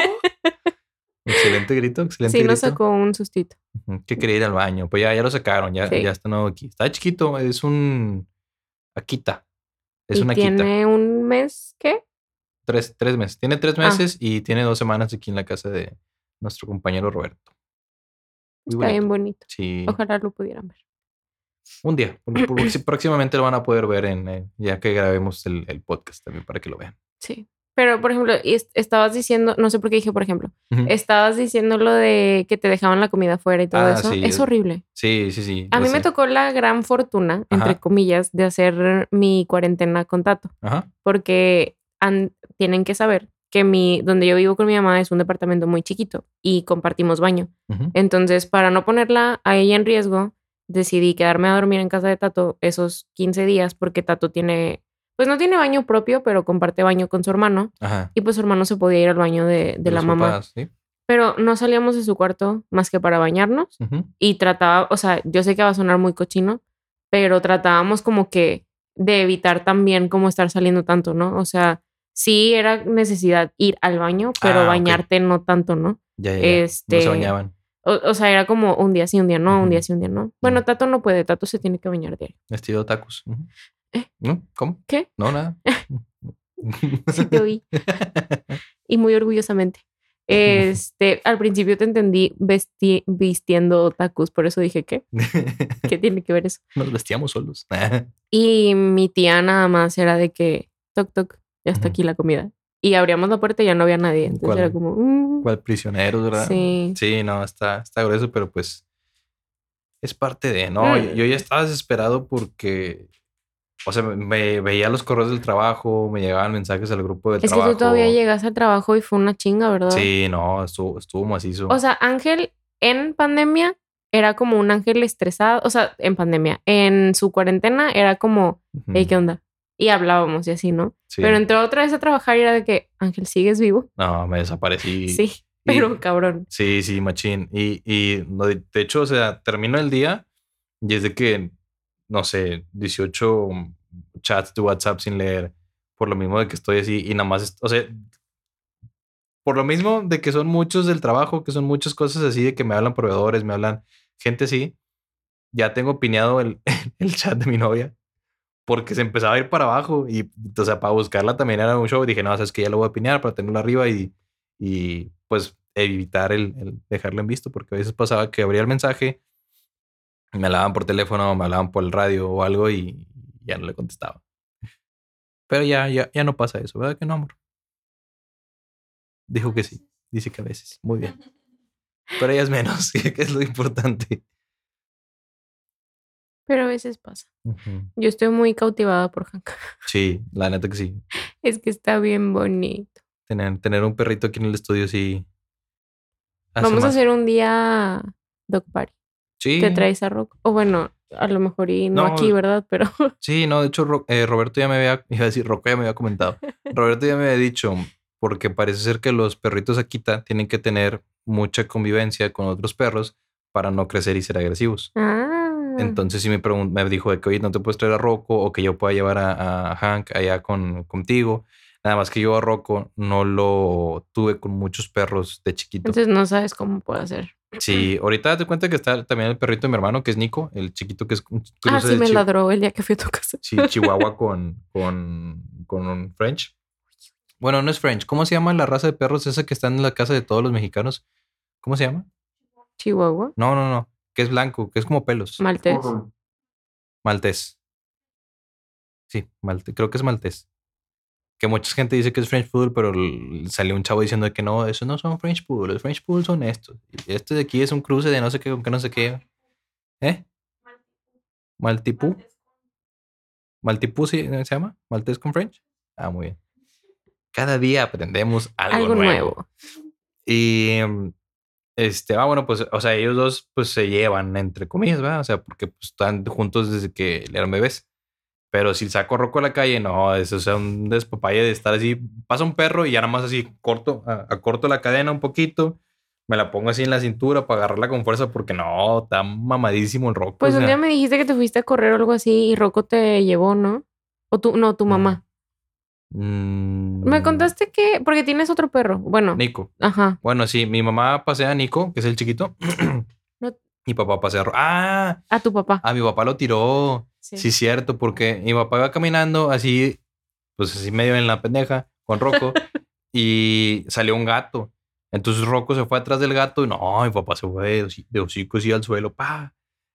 B: excelente grito, excelente
A: Sí,
B: grito.
A: nos sacó un sustito.
B: Que quería ir al baño. Pues ya, ya lo sacaron, ya,
A: Sí.
B: ya está nuevo aquí. Está chiquito, es un Akita. Es
A: y
B: una Akita.
A: tiene un mes, ¿qué?
B: Tres, tres meses. Tiene tres
A: Ah.
B: meses y tiene dos semanas aquí en la casa de nuestro compañero Roberto. Muy
A: Está bien
B: bonito. Sí.
A: Ojalá lo pudieran ver.
B: Un día. próximamente lo van a poder ver en eh, ya que grabemos el, el podcast también para que lo vean.
A: Sí. Pero, por ejemplo, estabas diciendo, no sé por qué dije, por ejemplo,
B: Ujú.
A: estabas diciendo lo de que te dejaban la comida afuera y todo
B: Ah,
A: eso.
B: sí,
A: es horrible.
B: Sí, sí, sí.
A: A mí me tocó la gran fortuna, entre comillas, de hacer mi cuarentena con Tato,
B: Ajá.
A: porque tienen que saber que mi, donde yo vivo con mi mamá es un departamento muy chiquito y compartimos baño. Entonces, para no ponerla a ella en riesgo, decidí quedarme a dormir en casa de Tato esos 15 días porque Tato tiene, pues no tiene baño propio, pero comparte baño con su hermano
B: Ajá.
A: y pues su hermano se podía ir al baño de, de la mamá.
B: papás, ¿sí?
A: Pero no salíamos de su cuarto más que para bañarnos y trataba, o sea, yo sé que va a sonar muy cochino, pero tratábamos como que de evitar también como estar saliendo tanto, ¿no? O sea, sí era necesidad ir al baño, pero
B: Ah,
A: bañarte no tanto, ¿no?
B: Ya, ya, ya. No
A: Este,
B: se bañaban.
A: O, o sea, era como un día sí, un día no, un día sí, un día no. Bueno. Tato no puede, Tato se tiene que bañar diario.
B: Estilo tacos.
A: ¿Eh?
B: ¿No? ¿Cómo?
A: ¿Qué?
B: No, nada.
A: Sí te oí. y muy orgullosamente. Este, al principio te entendí vesti- vistiendo tacos, por eso dije, ¿qué? ¿Qué tiene que ver eso?
B: Nos vestíamos solos.
A: Y mi tía nada más era de que, toc, toc, ya está aquí la comida. Y abríamos la puerta y ya no había nadie. Entonces
B: ¿Cuál?
A: era como, mm,
B: ¿Cuál prisioneros, verdad?
A: Sí.
B: Sí, no, está, está grueso, pero pues es parte de, no,
A: Mm.
B: yo ya estaba desesperado porque, o sea, me veía los correos del trabajo, me llegaban mensajes al grupo del
A: es que
B: trabajo.
A: tú todavía llegas al trabajo y fue una chinga, ¿verdad?
B: Sí, no, estuvo, estuvo macizo.
A: O sea, Ángel en pandemia era como un ángel estresado, o sea, en pandemia, en su cuarentena era como, hey, ¿qué onda? Y hablábamos y así, ¿no?
B: sí.
A: Pero entró otra vez a trabajar y era de que, Ángel, ¿sigues vivo?
B: No, me desaparecí.
A: sí, pero cabrón.
B: Sí, sí, machín. Y, y de hecho, o sea, termino el día y es de que, no sé, 18 chats de WhatsApp sin leer, por lo mismo de que estoy así y nada más, o sea, por lo mismo de que son muchos del trabajo, que son muchas cosas así, de que me hablan proveedores, me hablan gente así, ya tengo pineado el, el chat de mi novia. Porque se empezaba a ir para abajo y, o sea, para buscarla también era un show. Dije, no, sabes que ya lo voy a pinear para tenerlo arriba y, y pues evitar el, el dejarlo en visto, porque a veces pasaba que abría el mensaje, me hablaban por teléfono, me hablaban por el radio o algo y ya no le contestaba. Pero ya, ya, ya no pasa eso, ¿verdad que no, amor? Dijo que sí. Dice que a veces. Muy bien. Pero ella es menos, que es lo importante.
A: Pero a veces pasa. Yo estoy muy cautivada por Hank.
B: Sí, la neta que sí.
A: Es que está bien bonito.
B: Tener, tener un perrito aquí en el estudio sí. hace
A: Vamos a hacer un día dog party.
B: Sí.
A: Te traes a Rock. O bueno, a lo mejor y no,
B: No.
A: aquí, ¿verdad? Pero
B: Sí, no, de hecho, Ro- eh, Roberto ya me había, iba a decir, Rocco ya me había comentado. Roberto ya me había dicho, porque parece ser que los perritos Akita tienen que tener mucha convivencia con otros perros para no crecer y ser agresivos.
A: ah,
B: Entonces sí me, me dijo de que, oye, no te puedes traer a Rocco o que yo pueda llevar a, a Hank allá con, contigo. Nada más que yo a Rocco no lo tuve con muchos perros de chiquito.
A: entonces no sabes cómo puedo hacer.
B: Sí, ahorita te cuenta que está también el perrito de mi hermano, que es Nico, el chiquito que es un
A: Ah, sí
B: de
A: me
B: chi-
A: ladró el día que fui a tu casa.
B: Sí, Chihuahua con, con, con un French. Bueno, no es French. ¿Cómo se llama la raza de perros esa que está en la casa de todos los mexicanos? ¿Cómo se llama?
A: Chihuahua,
B: No, no, no. Que es blanco, que es como pelos.
A: maltés.
B: Maltés. Sí, malte, creo que es maltés. Que mucha gente dice que es French Poodle, pero salió un chavo diciendo que no, esos no son French Poodle, los French Poodle son estos. Este de aquí es un cruce de no sé qué con qué no sé qué. ¿Eh? Maltipú. Maltipú sí, se llama? Maltés con French. Ah, muy bien. Cada día aprendemos algo,
A: Algo
B: nuevo.
A: nuevo.
B: Y mm, este, ah, bueno, pues, o sea, ellos dos pues se llevan, entre comillas, ¿verdad? O sea, porque pues, están juntos desde que eran bebés. Pero si saco a Rocco a la calle, no, eso es un despapalle de estar así. Pasa un perro y ya nada más así corto, acorto la cadena un poquito, me la pongo así en la cintura para agarrarla con fuerza porque no, está mamadísimo el Rocco.
A: Pues
B: o
A: un día me dijiste que te fuiste a correr o algo así y Rocco te llevó, ¿no? O tú, no, tu mamá.
B: mm,
A: Me contaste que, porque tienes otro perro. Bueno,
B: Nico.
A: ajá.
B: Bueno, sí, mi mamá pasea a Nico, que es el chiquito.
A: No-
B: Mi papá pasea a Ah,
A: A tu papá.
B: a mi papá lo tiró. Sí, cierto, porque mi papá iba caminando así, pues así medio en la pendeja, con Rocco, y salió un gato. Entonces Rocco se fue atrás del gato y no, mi papá se fue de, hoci- de hocico así al suelo, pa.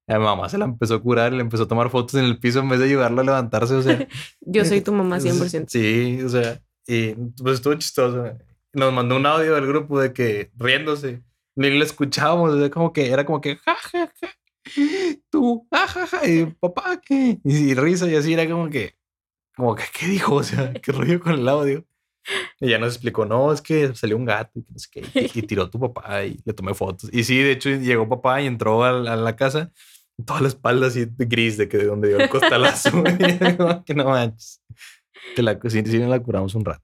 B: Y a mi mamá se la empezó a curar le empezó a tomar fotos en el piso en vez de ayudarlo a levantarse, o sea.
A: Yo soy tu mamá 100%.
B: Sí, o sea, y pues estuvo chistoso. Nos mandó un audio del grupo de que riéndose, ni le escuchábamos, o sea, como que era como que ja, ja, ja, tú, ja, ja, ja, y papá, ¿qué? Y, y risa y así era como que, como que, ¿qué dijo? O sea, ¿qué rollo con el audio? Y ya nos explicó, no, es que salió un gato y que no sé qué, y, y tiró a tu papá y le tomé fotos. Y sí, de hecho, llegó papá y entró a, la- a la casa, toda la espalda así gris de que de donde dio el costalazo. Que no manches. Que la, sí, sí la curamos un rato.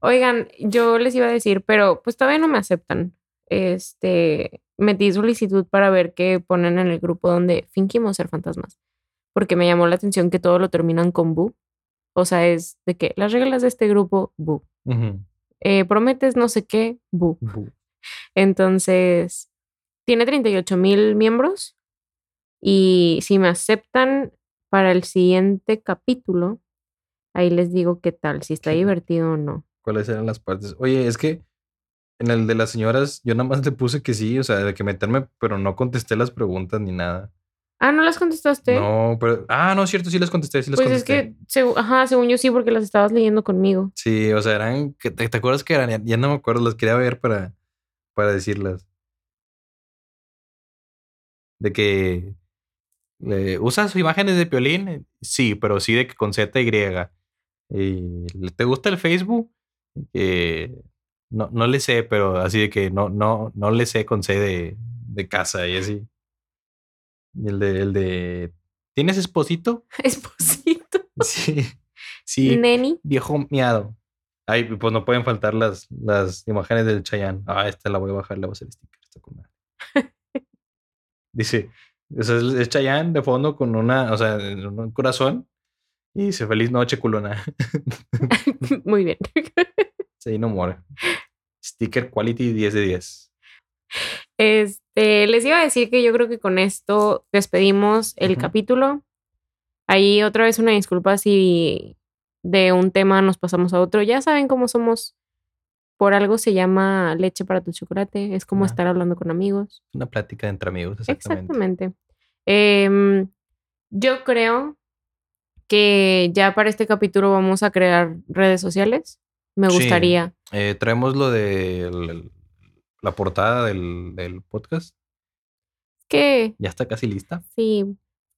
A: Oigan, yo les iba a decir, pero pues todavía no me aceptan. Este, metí solicitud para ver qué ponen en el grupo donde fingimos ser fantasmas. Porque me llamó la atención que todo lo terminan con bu. O sea, es de que las reglas de este grupo, bu. Eh, prometes no sé qué, bu.
B: Bu.
A: Entonces, tiene 38 mil miembros. Y si me aceptan para el siguiente capítulo, ahí les digo qué tal, si está divertido o no.
B: ¿Cuáles eran las partes? Oye, es que en el de las señoras, yo nada más le puse que sí, o sea, de que meterme, pero no contesté las preguntas ni nada.
A: Ah, ¿no las contestaste?
B: No, pero. Ah, no, es cierto, sí las contesté, sí las
A: pues es
B: contesté.
A: que, segu- ajá, según yo sí, porque las estabas leyendo conmigo.
B: Sí, o sea, eran. que- ¿Te, te acuerdas que eran? Ya, ya no me acuerdo, las quería ver para, para decirlas. De que. eh, ¿Usas imágenes de Piolín? Sí, pero sí de que con Z. Y, ¿Te gusta el Facebook? Eh, no, no le sé, pero así de que no, no, no le sé con C de, de casa y así. Y el de, el de. ¿Tienes esposito?
A: Esposito.
B: Sí. Sí.
A: Neni.
B: Viejo miado. Ay, pues no pueden faltar las, las imágenes del Chayanne. Ah, esta la voy a bajar, le voy a hacer sticker. Está con. Dice, es, es Chayanne de fondo con una, o sea, un corazón. Y dice, feliz noche, culona.
A: Muy bien.
B: Sí, no more. Sticker quality 10 de 10.
A: Este, les iba a decir que yo creo que con esto despedimos el capítulo. Ahí otra vez una disculpa si de un tema nos pasamos a otro. Ya saben cómo somos. Por algo se llama leche para tu chocolate. Es como estar hablando con amigos.
B: Una plática entre amigos, exactamente.
A: Exactamente. Em, yo creo que ya para este capítulo vamos a crear redes sociales. Me
B: Sí.
A: gustaría.
B: Eh, traemos lo de el- la portada del, del podcast.
A: Que
B: Ya está casi lista.
A: sí,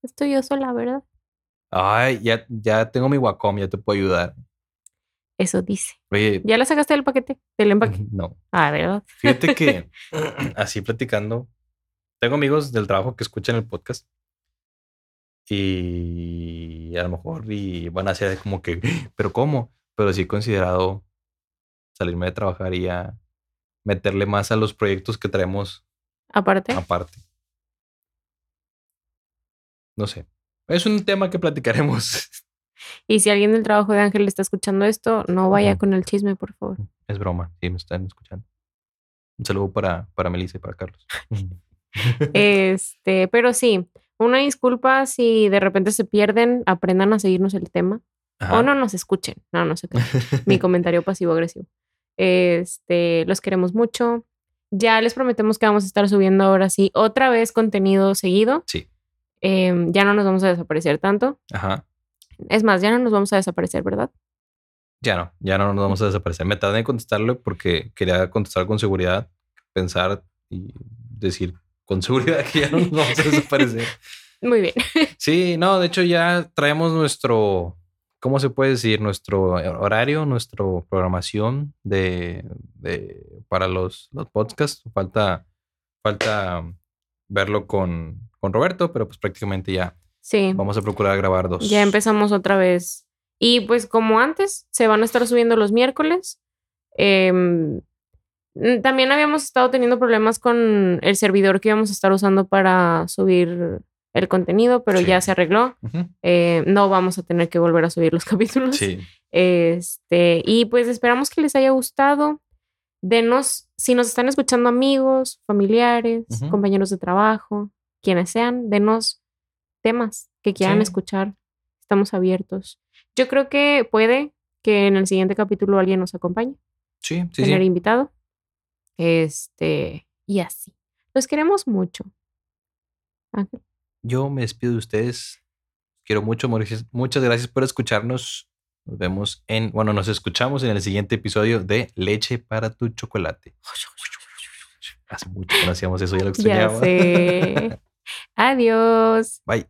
A: estoy yo sola, ¿verdad?
B: Ay, ya, ya tengo mi Wacom, ya te puedo ayudar.
A: Eso dice.
B: Oye,
A: ¿Ya la sacaste del paquete? Del empaque.
B: no.
A: Ah, ¿verdad?
B: Fíjate que así platicando, tengo amigos del trabajo que escuchan el podcast y a lo mejor y van a ser como que, pero ¿cómo? Pero sí he considerado salirme de trabajar y a meterle más a los proyectos que traemos
A: Aparte.
B: aparte. No sé. Es un tema que platicaremos.
A: Y si alguien del trabajo de Ángel está escuchando esto, no vaya con el chisme, por favor.
B: Es broma, sí, me están escuchando. Un saludo para, para Melissa y para Carlos.
A: Este, pero sí, una disculpa si de repente se pierden, aprendan a seguirnos el tema.
B: Ajá.
A: O no nos escuchen. No, no sé qué. Mi comentario pasivo-agresivo. Este, los queremos mucho. Ya les prometemos que vamos a estar subiendo ahora sí otra vez contenido seguido.
B: Sí.
A: Em, ya no nos vamos a desaparecer tanto.
B: Ajá.
A: Es más, ya no nos vamos a desaparecer, ¿verdad?
B: Ya no, ya no nos vamos a desaparecer. Me tardé en contestarle porque quería contestar con seguridad, pensar y decir con seguridad que ya no nos vamos a desaparecer.
A: Muy bien.
B: Sí, no, de hecho ya traemos nuestro, ¿cómo se puede decir? Nuestro horario, nuestra programación de, de para los, los podcasts. Falta, falta verlo con, con Roberto, pero pues prácticamente ya
A: Sí.
B: vamos a procurar grabar dos.
A: Ya empezamos otra vez. Y pues como antes, se van a estar subiendo los miércoles. Em, también habíamos estado teniendo problemas con el servidor que íbamos a estar usando para subir el contenido, pero
B: Sí.
A: ya se arregló. Eh, no vamos a tener que volver a subir los capítulos.
B: Sí,
A: Este, y pues esperamos que les haya gustado. Denos, si nos están escuchando amigos, familiares, compañeros de trabajo, quienes sean, denos temas que quieran
B: Sí.
A: escuchar. Estamos abiertos. Yo creo que puede que en el siguiente capítulo alguien nos acompañe,
B: sí, sí,
A: tener
B: sí.
A: invitado. Este, y así. Los queremos mucho. Ángel.
B: Yo me despido de ustedes. Quiero mucho. Mauricio. Muchas gracias por escucharnos. Nos vemos en, bueno, nos escuchamos en el siguiente episodio de Leche para tu chocolate. Hace mucho que no hacíamos eso, ya lo
A: Ya
B: extrañaba.
A: sé. Adiós.
B: Bye.